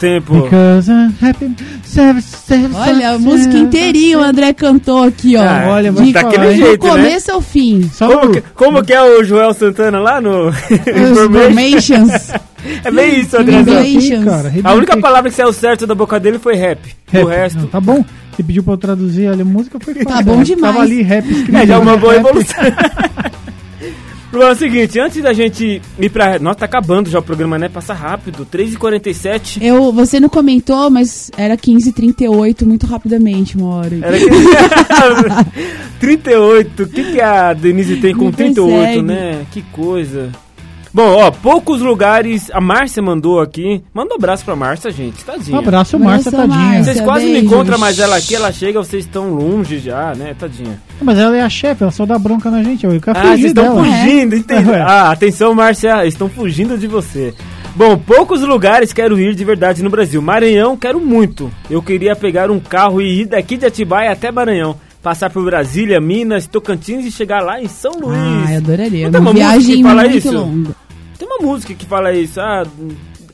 tempo. Olha, a música inteirinha o André cantou aqui, ó. Ah, olha, De- daquele falar, hein? jeito, do né? começo ao fim. Só Como que, como que é o Joel Santana lá no? Informations. É bem isso, André. Cara, A única palavra que saiu certo da boca dele foi rap. Rap. O resto. Não, tá bom. Você pediu pra eu traduzir ali a música, foi fácil. Tá bom demais. Tava ali rap escrito. É, já é uma boa rap. evolução. Bom, é o seguinte, antes da gente ir pra. Nossa, tá acabando já o programa, né? Passa rápido. 3h47. Eu, você não comentou, mas era 15h38 muito rapidamente, uma hora. Era que... 38. O que, que a Denise tem com Não 38, consegue. né? Que coisa. Bom, ó, poucos lugares. A Márcia mandou aqui. Manda um abraço pra Márcia, gente. Tadinha. Um abraço, Márcia, tadinha. Márcia. Vocês quase não Beijos. encontram mais ela aqui, ela chega, vocês estão longe já, né? Tadinha. Mas ela é a chefe, ela só dá bronca na gente. Eu quero Ah, vocês estão dela. fugindo, entendi. É. Ah, atenção, Márcia, estão fugindo de você. Bom, poucos lugares quero ir de verdade no Brasil. Maranhão, quero muito. Eu queria pegar um carro e ir daqui de Atibaia até Maranhão. Passar por Brasília, Minas, Tocantins e chegar lá em São Luís. Ah, eu adoraria. Não tem Uma viagem muito isso? longa. Tem uma música que fala isso. Ah,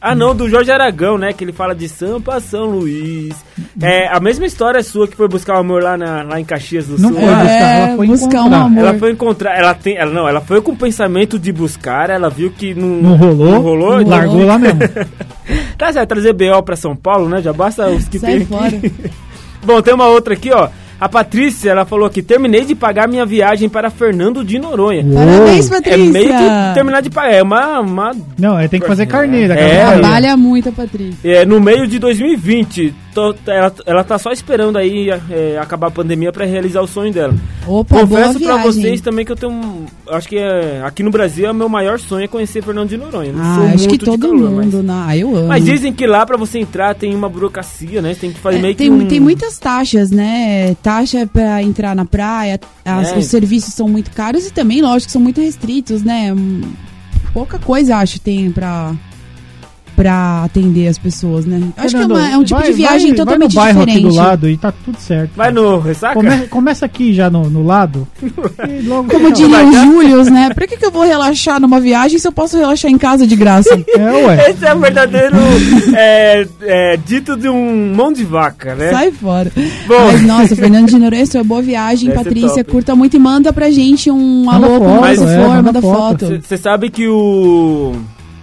ah, não, do Jorge Aragão, né? Que ele fala de Sampa São Luís. É a mesma história sua que foi buscar o amor lá, na, lá em Caxias do Não Sul. foi buscar, É, ela foi buscar um encontrar. amor. Ela foi encontrar, ela tem, ela não, ela foi com o pensamento de buscar, ela viu que não, Não rolou, não rolou, Não largou rolou. lá mesmo. Tá certo, trazer BO pra São Paulo, né? Já basta os que Sai tem fora. aqui. Bom, tem uma outra aqui, ó. A Patrícia, ela falou que terminei de pagar minha viagem para Fernando de Noronha. Parabéns. É Patrícia. meio que terminar de pagar, é uma, uma Não, é, tem que fazer carneira. É. Trabalha muito a Patrícia. é, no meio de 2020. Tô- ela, ela tá só esperando aí é, acabar a pandemia para realizar o sonho dela. Opa, Confesso pra viagem. vocês também que eu tenho acho que é, aqui no Brasil é o meu maior sonho é conhecer Fernando de Noronha. Não Ah, acho que todo calor, mundo, Mas, na... ah, eu amo. mas dizem que lá pra você entrar tem uma burocracia, né? Você tem que fazer É, meio tem, que um... tem muitas taxas, né? Taxa pra entrar na praia, as- É. os serviços são muito caros e também, lógico, são muito restritos, né? Pouca coisa, acho, tem pra, pra atender as pessoas, né? Eu acho que é, uma- é um tipo vai- de viagem vai, totalmente vai no bairro diferente. aqui do lado e tá tudo certo. Vai no ressaca? Come- começa aqui já no, no lado. e logo Como Não, diria vai o dar? Július, né? Por que, que eu vou relaxar numa viagem se eu posso relaxar em casa de graça? É, ué. Esse é o verdadeiro é, é, dito de um mão de vaca, né? Sai fora. Bom. Mas, nossa, Fernando de Noronha, sua boa viagem, Deve ser Patrícia. Curta muito e manda pra gente um Manda alô como foto, se é, for, manda manda foto. Você sabe que o...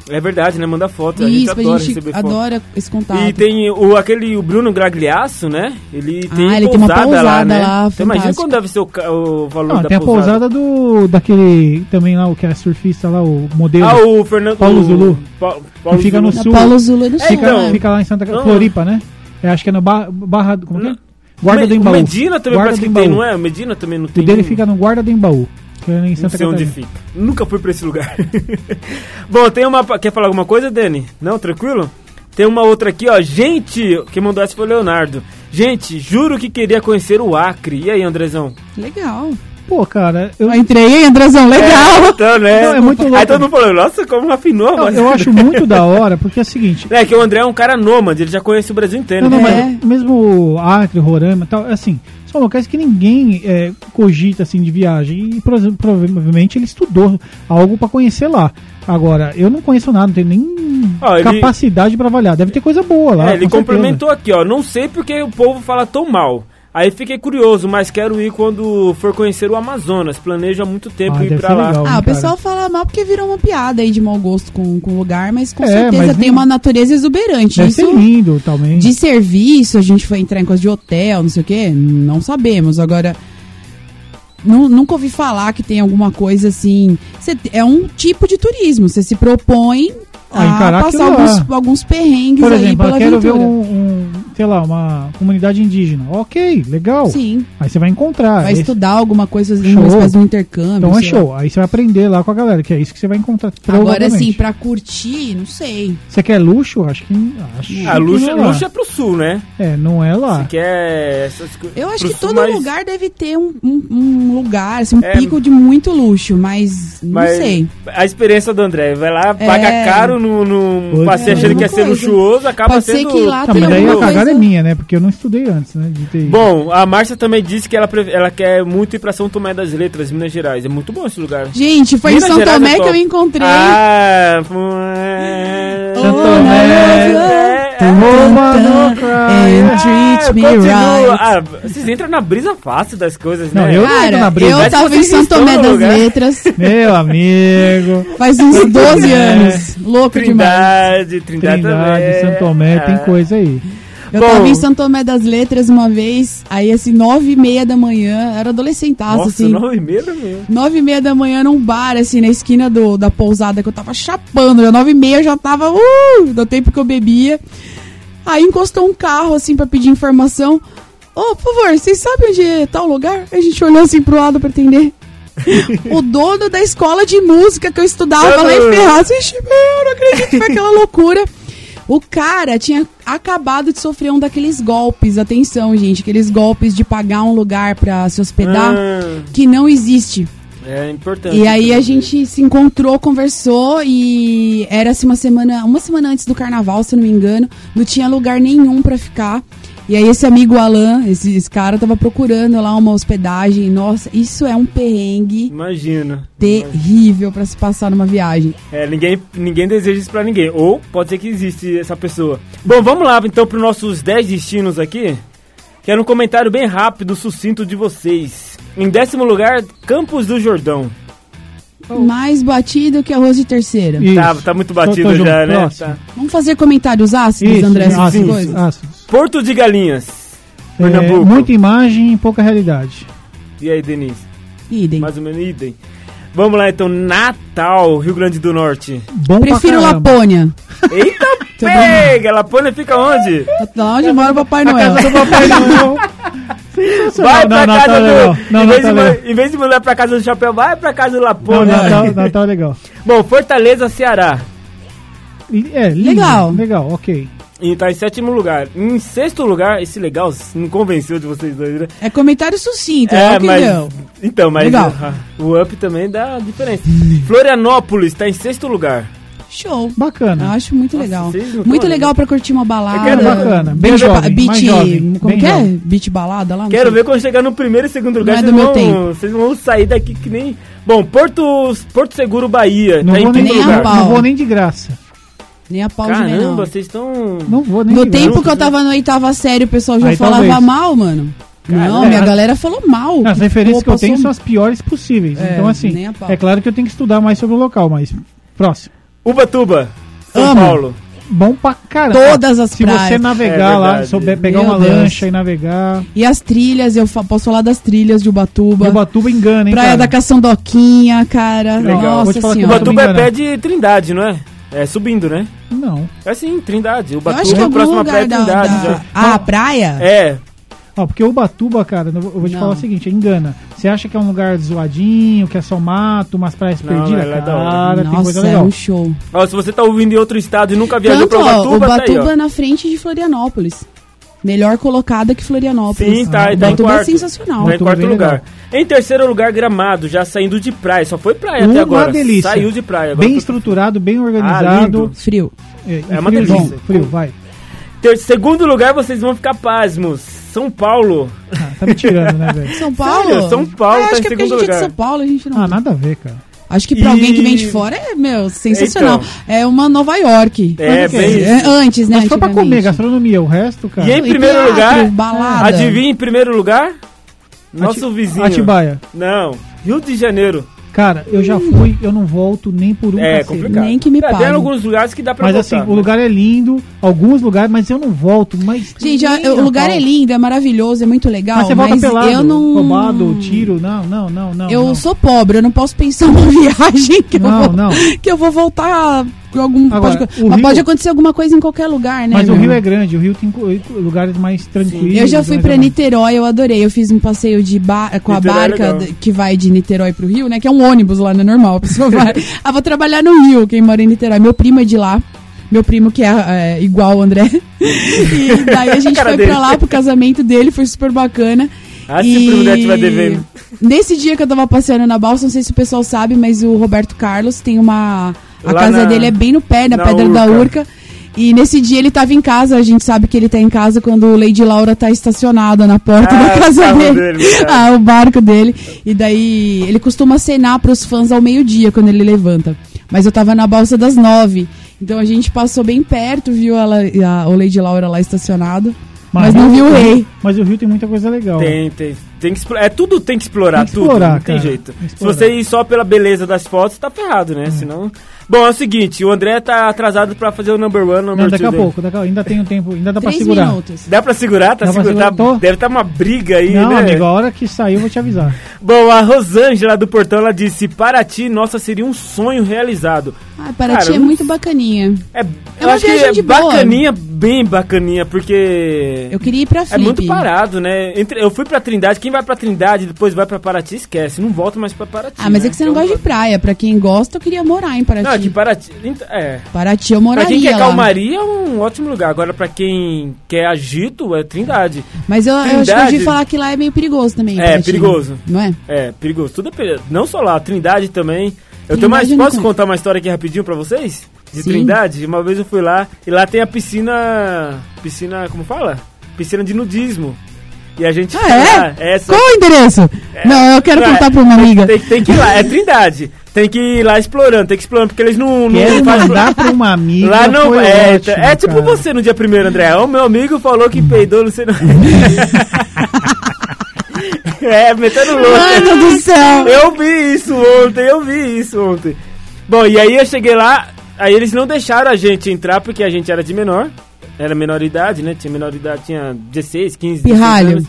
É verdade, né? Manda foto, a gente Isso, adora a gente receber foto. adora esse contato. E tem o, aquele o Bruno Gragliasso, né? Ele tem Ah, ele tem uma pousada, lá, pousada né? lá, Então, imagina quando deve ser o, o valor Não, da tem a pousada. pousada do. daquele. também lá, o que é surfista lá, o modelo. Ah, o Fernando... Paulo o- Zulu. Pa- Paulo Que fica no Zulu. Na sul. Paulo Zulu no É, sul, fica, então, né? fica lá em Santa Não. Floripa, né? Eu acho que é no Barra. barra como que é? Guarda Me- do o Embaú. Medina também Guarda parece que tem, não é? O Medina também não O tem. dele um- fica no Guarda do Embaú. Que é em Não Santa sei onde fica. Nunca fui pra esse lugar. Bom, tem uma. Quer falar alguma coisa, Dani? Não, tranquilo? Tem uma outra aqui, ó. Gente, quem mandou essa foi o Leonardo. Gente, juro que queria conhecer o Acre. E aí, Andrezão? Legal. Pô, cara, eu, entrei, hein, Andrezão? É, Legal. então, né? Não, é muito louco. Aí todo mundo falou, nossa, como afinou, mas... eu acho muito da hora, porque é o seguinte. É que o André é um cara nômade, ele já conhece o Brasil inteiro. Não, não, né? É. mas mesmo Acre, Roraima e tal, assim, são locais que ninguém é, cogita assim de viagem e pro- provavelmente ele estudou algo pra conhecer lá. Agora, eu não conheço nada, não tenho nem ele- capacidade pra avaliar. Deve ter coisa boa lá. É, ele complementou aqui, ó. Não sei porque o povo fala tão mal. Aí fiquei curioso, mas quero ir quando for conhecer o Amazonas. Planejo há muito tempo Ah, ir pra lá. legal. Ah, cara. o pessoal fala mal porque virou uma piada aí de mau gosto com, com o lugar, mas com É, certeza mas tem uma natureza exuberante. Deve Isso ser lindo também. de serviço, a gente foi entrar em coisa de hotel, não sei o quê, não sabemos. Agora, nu- nunca ouvi falar que tem alguma coisa assim. É um tipo de turismo, você se propõe Ah, a encarar passar alguns, alguns perrengues Por aí exemplo, pela eu quero ver aventura. um, um, sei lá, uma comunidade indígena. Ok, legal. Sim, Aí você vai encontrar. vai Esse- estudar alguma coisa, Show. uma espécie de um intercâmbio. Então é sei lá. show. Aí você vai aprender lá com a galera, que é isso que você vai encontrar. Agora, provavelmente. assim, pra curtir, não sei. Você quer luxo? Acho que. Acho Ah, que luxo, não é, lá. luxo é pro sul, né? É, não é lá. Que é essas coisas. Eu acho pro que sul, todo mas- lugar deve ter um, um- um lugar, assim, um É. pico de muito luxo, mas não Mas sei. a experiência do André, vai lá, É. paga caro no, no passeio ser. achando que É, ia ser luxuoso, acaba Pode ser sendo... que lá tem alguma é minha, né? Porque eu não estudei antes, né? Bom, a Márcia também disse que ela, ela quer muito ir pra São Tomé das Letras, Minas Gerais. É muito bom esse lugar. Gente, foi Minas em São Gerais Tomé é que eu encontrei. Ah, é... São Tomé. É. And treat me right. Ah, vocês entram na brisa fácil das coisas, Não, né? eu- não entro na Cara, briga. eu tava em São Tomé das. Letras Meu amigo. faz uns 12 anos. Louco demais. Trindade, Trindade, Trindade, também. Santo Tomé, tem Ah. coisa aí. Eu Bom. tava em São Tomé das Letras uma vez, aí assim, nove e meia da manhã, era adolescentaço, Nossa, assim. nove e meia mesmo. Nove e meia da manhã num bar, assim, na esquina do, da pousada que eu tava chapando. Já nove e meia eu já tava, uh, do tempo que eu bebia. Aí encostou um carro, assim, pra pedir informação. Ô, por favor, vocês sabem onde é tal lugar? A gente olhou assim pro lado pra atender. o dono da escola de música que eu estudava lá em Ferraz. Ixi, meu, não acredito que foi aquela loucura. O cara tinha acabado de sofrer um daqueles golpes, atenção, gente, aqueles golpes de pagar um lugar pra se hospedar, Ah, que não existe. é importante. E aí a gente se encontrou, conversou e era assim uma semana, uma semana antes do carnaval, se não me engano, não tinha lugar nenhum pra ficar. E aí esse amigo Alan, esse, esse cara tava procurando lá uma hospedagem. Nossa, isso é um perrengue Imagina. terrível pra se passar numa viagem. É, ninguém, ninguém deseja isso pra ninguém. Ou pode ser que existe essa pessoa. Bom, vamos lá então pros nossos 10 destinos aqui. Quero um comentário bem rápido, sucinto de vocês. Em décimo lugar, Campos do Jordão. Mais batido que arroz de terceira. Isso. Tá, tá muito Tô- tô batido junto. já, né? Próximo. Tá. Vamos fazer comentários ácidos, Isso, André, essas ácidos, coisas? ácidos. Porto de Galinhas. É, Pernambuco. muita imagem e pouca realidade. E aí, Denise? Idem. Mais ou menos idem. Vamos lá então, Natal, Rio Grande do Norte. Bom Prefiro pra. Lapônia. Eita, pega! Lapônia fica onde? Lá onde mora o Papai A Noel. casa do Papai Noel. Vai pra não, casa Natal do... é legal. Não, em, vez Natal de, é em vez de mandar pra casa do Chapéu, vai pra casa do Não, Lapônia. Natal, Natal é legal. Bom, Fortaleza, Ceará. É, lindo, Legal. Legal, ok. E tá em sétimo lugar. Em sexto lugar, esse legal não convenceu de vocês dois, né? É comentário sucinto, é, o que mas. deu. Então, mas Legal. ah, o up também dá diferença. Florianópolis tá em sexto lugar. Show. Eu Bacana. acho muito Nossa, legal. Muito legal pra curtir uma balada. Eu quero- Bacana, bem Beach, jovem, beach, mais jovem, como bem que é? jovem. Beach balada lá? Quero sei. ver quando chegar no primeiro e segundo lugar, Não é vocês, meu vão, tempo. vocês vão sair daqui que nem. Bom, Porto, Porto Seguro, Bahia. Não tá vou, em nem, lugar. não vou nem de graça. Nem a pau de nem, Caramba, não. vocês estão. Não vou nem No tempo graça. que eu tava na oitava série, o pessoal já Aí falava talvez. mal, mano. Não, minha galera falou mal. As referências Pô, que eu passou- tenho são as piores possíveis. É, então, assim, é claro que eu tenho que estudar mais sobre o local, mas próximo. Ubatuba, São Amo. Paulo. Bom pra caramba. Todas as Se praias. você navegar É lá, souber pegar Meu uma Deus. lancha e navegar. E as trilhas, eu fa- posso falar das trilhas de Ubatuba. Ubatuba engana, hein, Praia cara? da Caçandoquinha, cara. Legal. Nossa. Ubatuba é pé de Trindade, não é? É subindo, né? Não. É sim, Trindade. Ubatuba acho que é é algum próxima praia da... Trindade. da... já. Ah, a praia? É, Ó, porque Ubatuba, cara, eu vou te Não. falar o seguinte, engana. Você acha que é um lugar zoadinho, que é só mato, umas praias Não, perdidas? é. Cara, tem coisa Nossa, é legal. um show. Ó, se você tá ouvindo em outro estado e nunca viajou Tanto, pra ó, Ubatuba, tá aí, Ubatuba ó. na frente de Florianópolis. Melhor colocada que Florianópolis. Sim, tá, tá em é quarto. sensacional. Tá em é quarto bem lugar. legal. Em terceiro lugar, Gramado, já saindo de praia. Só foi praia até Uma agora. delícia. Saiu de praia. Agora Bem foi- estruturado, bem Ah, organizado. lindo. Frio. é, É uma delícia. Frio, vai. Ter- segundo lugar, vocês vão ficar pasmos. São Paulo. Ah, tá me tirando, né, velho? São Paulo? Sério, São Paulo Ah, tá acho em que é porque a segundo gente é de lugar. São Paulo, a gente não... Ah, nada a ver, cara. Acho que pra E- alguém que vem de fora é, meu, sensacional. Então. É uma Nova York. É, quê? bem É, antes, né? Mas foi pra comer, gastronomia. O resto, cara. E em E primeiro teatro, lugar, balada. adivinha em primeiro lugar? Nosso Ati- vizinho. Atibaia. Não, Rio de Janeiro. Cara, eu já fui, eu não volto nem por um É cacete. complicado. Nem que me É, pague. Tem alguns lugares que dá pra Mas voltar. assim, o lugar é lindo, alguns lugares, mas eu não volto. Mas Gente, a- nem o lugar pau. é lindo, é maravilhoso, é muito legal, Mas mas, você volta pelado, eu não... roubado, tiro, não, não, não, não. eu não. sou pobre, eu não posso pensar numa viagem que, Não, eu, vou, não. que eu vou voltar algum... Agora, pode, mas Rio- pode acontecer alguma coisa em qualquer lugar, né? Mas o? Rio é grande, o Rio tem lugares mais tranquilos. Eu já fui menos. Niterói, eu adorei. Eu fiz um passeio de ba com a Niterói é barca d- que vai de Niterói pro Rio, né? Que é um ônibus lá, não é normal. A pessoa vai. ah, vou trabalhar no Rio, quem mora em Niterói. Meu primo é de lá. Meu primo que é, é, igual o André. e daí a gente foi dele. pra lá pro casamento dele, foi super bacana. Ah, se o primo estiver devendo. Nesse dia que eu tava passeando na balsa, não sei se o pessoal sabe, mas o Roberto Carlos tem uma. A Lá casa na- dele é bem no pé, na, na Pedra da Urca. Urca. E nesse dia ele tava em casa, a gente sabe que ele tá em casa quando o Lady Laura tá estacionada na porta Ah, da casa dele. dele, verdade. ah, o barco dele. E daí ele costuma acenar pros fãs ao meio-dia quando ele levanta. Mas eu tava na balsa das nove. Então a gente passou bem perto, viu ela, a, o Lady Laura lá estacionado. Mas, não viu o rei. Mas o Rio tem muita coisa legal. Tem, tem. Tem que explorar. É tudo tem que explorar, Tem que tudo. explorar, não tem cara. jeito. Tem Se explorar. você ir só pela beleza das fotos, tá ferrado, né? Senão. Bom, é o seguinte, o André tá atrasado pra fazer o number one, number Não, daqui two a dele. pouco, daqui a... ainda tem um tempo, ainda dá pra Três segurar. minutos. Dá pra segurar? Tá Dá pra segurar, tô. Deve estar uma briga aí, Não, né? amigo, a hora que sair eu vou te avisar. Bom, a Rosângela do Portão, ela disse, para ti, nossa, seria um sonho realizado. Ah, para Cara, é muito bacaninha. É, eu uma acho que viagem é de boa. bacaninha, bem bacaninha, porque... Eu queria ir pra É Flip. muito parado, né? Entre- eu fui pra Trindade, quem vai pra Trindade e depois vai pra Paraty, esquece, não volta mais pra Paraty. Ah, mas né? é que você não Então, gosta de praia. Pra quem gosta, eu queria morar em Paraty. Não, é que Paraty. É. Paraty eu Pra moraria quem quer lá. calmaria é um ótimo lugar. Agora, pra quem quer agito, é Trindade. Mas eu, eu acho que eu Trindade- falar que lá é meio perigoso também. É, Paraty. perigoso. Não é? É, perigoso. Tudo é perigoso. Não só lá, Trindade também. Eu tenho mais. Posso contar uma história aqui rapidinho pra vocês? De Sim. Trindade? Uma vez eu fui lá e lá tem a piscina. Piscina, como fala? Piscina de nudismo. E a gente Ah, é? lá. Essa, Qual o endereço? Não, eu quero contar é- pra uma amiga. Tem, tem que ir lá, é Trindade. Tem que ir lá explorando, tem que ir explorando, porque eles não, não Quero fazem- mandar pra uma amiga. Lá não foi é, ótimo, é tipo cara. você no dia primeiro, André. O meu amigo falou que peidou, não sei não. é, metendo louco. Mano do céu! Eu vi isso ontem, eu vi isso ontem. Bom, e aí eu cheguei lá, aí eles não deixaram a gente entrar porque a gente era de menor. Era menor idade, né? Tinha menor idade, tinha 16, 15, 16 Pirralho. anos.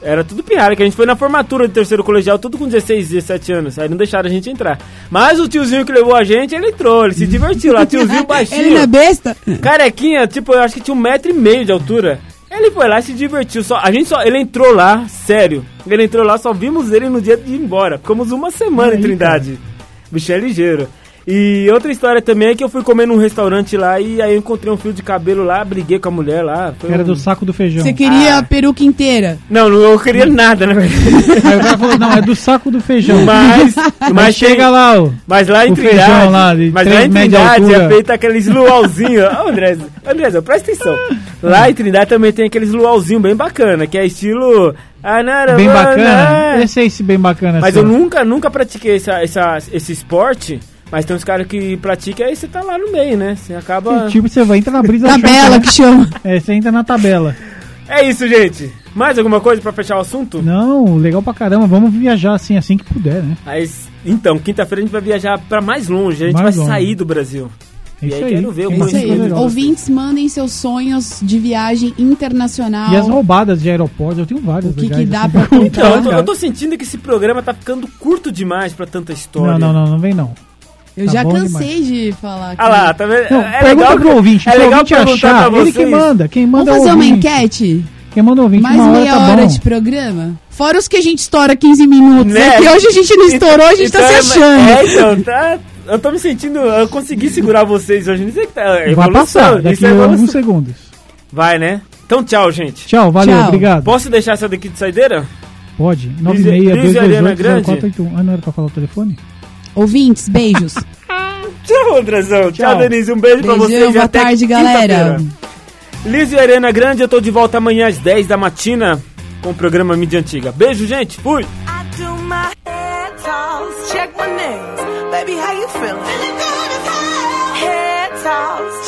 Era tudo pirralho, que a gente foi na formatura do terceiro colegial, tudo com 16, 17 anos. Aí não deixaram a gente entrar. Mas o tiozinho que levou a gente, ele entrou, ele se divertiu lá. Tiozinho baixinho. Ele é besta? Carequinha, tipo, eu acho que tinha um metro e meio de altura. Ele foi lá e se divertiu. Só, a gente só. Ele entrou lá, sério. Ele entrou lá, só vimos ele no dia de ir embora. Ficamos uma semana em Aí, Trindade. O bicho é ligeiro. E outra história também é que eu fui comer num restaurante lá e aí eu encontrei um fio de cabelo lá, briguei com a mulher lá. foi Era um- do saco do feijão. Você queria Ah. a peruca inteira. Não, não, eu queria nada, né? Aí o cara falou, não, é do saco do feijão. Mas, Mas mas chega tem- lá, ó. Mas lá em O Trindade, feijão lá mas lá em Trindade é feito aqueles luauzinhos. Ô, André, André, presta atenção. Lá em Trindade também tem aqueles luauzinhos bem bacana, que é estilo... Anara, Bem Bana. bacana. Esse é esse bem bacana. Mas assim. eu nunca, nunca pratiquei essa, essa, esse esporte, mas tem uns caras que praticam e aí você tá lá no meio, né? Você acaba... Tipo, você vai entrar na brisa Tabela que chama. É, você entra na tabela. É isso, gente. Mais alguma coisa pra fechar o assunto? Não, legal pra caramba. Vamos viajar assim, assim que puder, né? Mas, então, quinta-feira a gente vai viajar pra mais longe, a gente Mais vai longe. sair do Brasil. É E isso aí aí. quero ver o É isso aí. legal. Ouvintes, mandem seus sonhos de viagem internacional. E as roubadas de aeroportos, eu tenho várias. O que que dá assim, pra contar, Então, eu tô, eu tô sentindo que esse programa tá ficando curto demais pra tanta história. Não, não, não, não vem não. Eu Tá já cansei de falar. Ah lá, tá vendo? Não, é pergunta legal pro ouvinte. É legal ouvinte perguntar achar, pra ele vocês. que manda. Quem manda Vamos é o fazer uma ouvinte. enquete? Quem manda é o ouvinte, Mais uma hora meia tá hora bom. de programa? Fora os que a gente estoura 15 minutos. Né? É que hoje a gente não estourou, a gente Então tá se é- achando. É, então, tá. Eu tô me sentindo. Eu consegui segurar vocês hoje. Não sei que tá. é Vai passar isso daqui é a evolução. alguns segundos. Vai, né? Então, tchau, gente. Tchau, valeu, Tchau. obrigado. Posso deixar essa daqui de saideira? Pode. Liz- Liz e Ariana 96 Grande? 481 Ah, não era pra falar o telefone? Ouvintes, beijos. Tchau, Andrezão. Tchau, Tchau. Denise. Um beijo pra Beijão, vocês. e boa até tarde, galera. e Arena Grande, eu tô de volta amanhã às 10 da matina com o programa Mídia Antiga. Beijo, gente. Fui. Check my nails. Baby, how you feeling? Feeling good as hell. Head toss,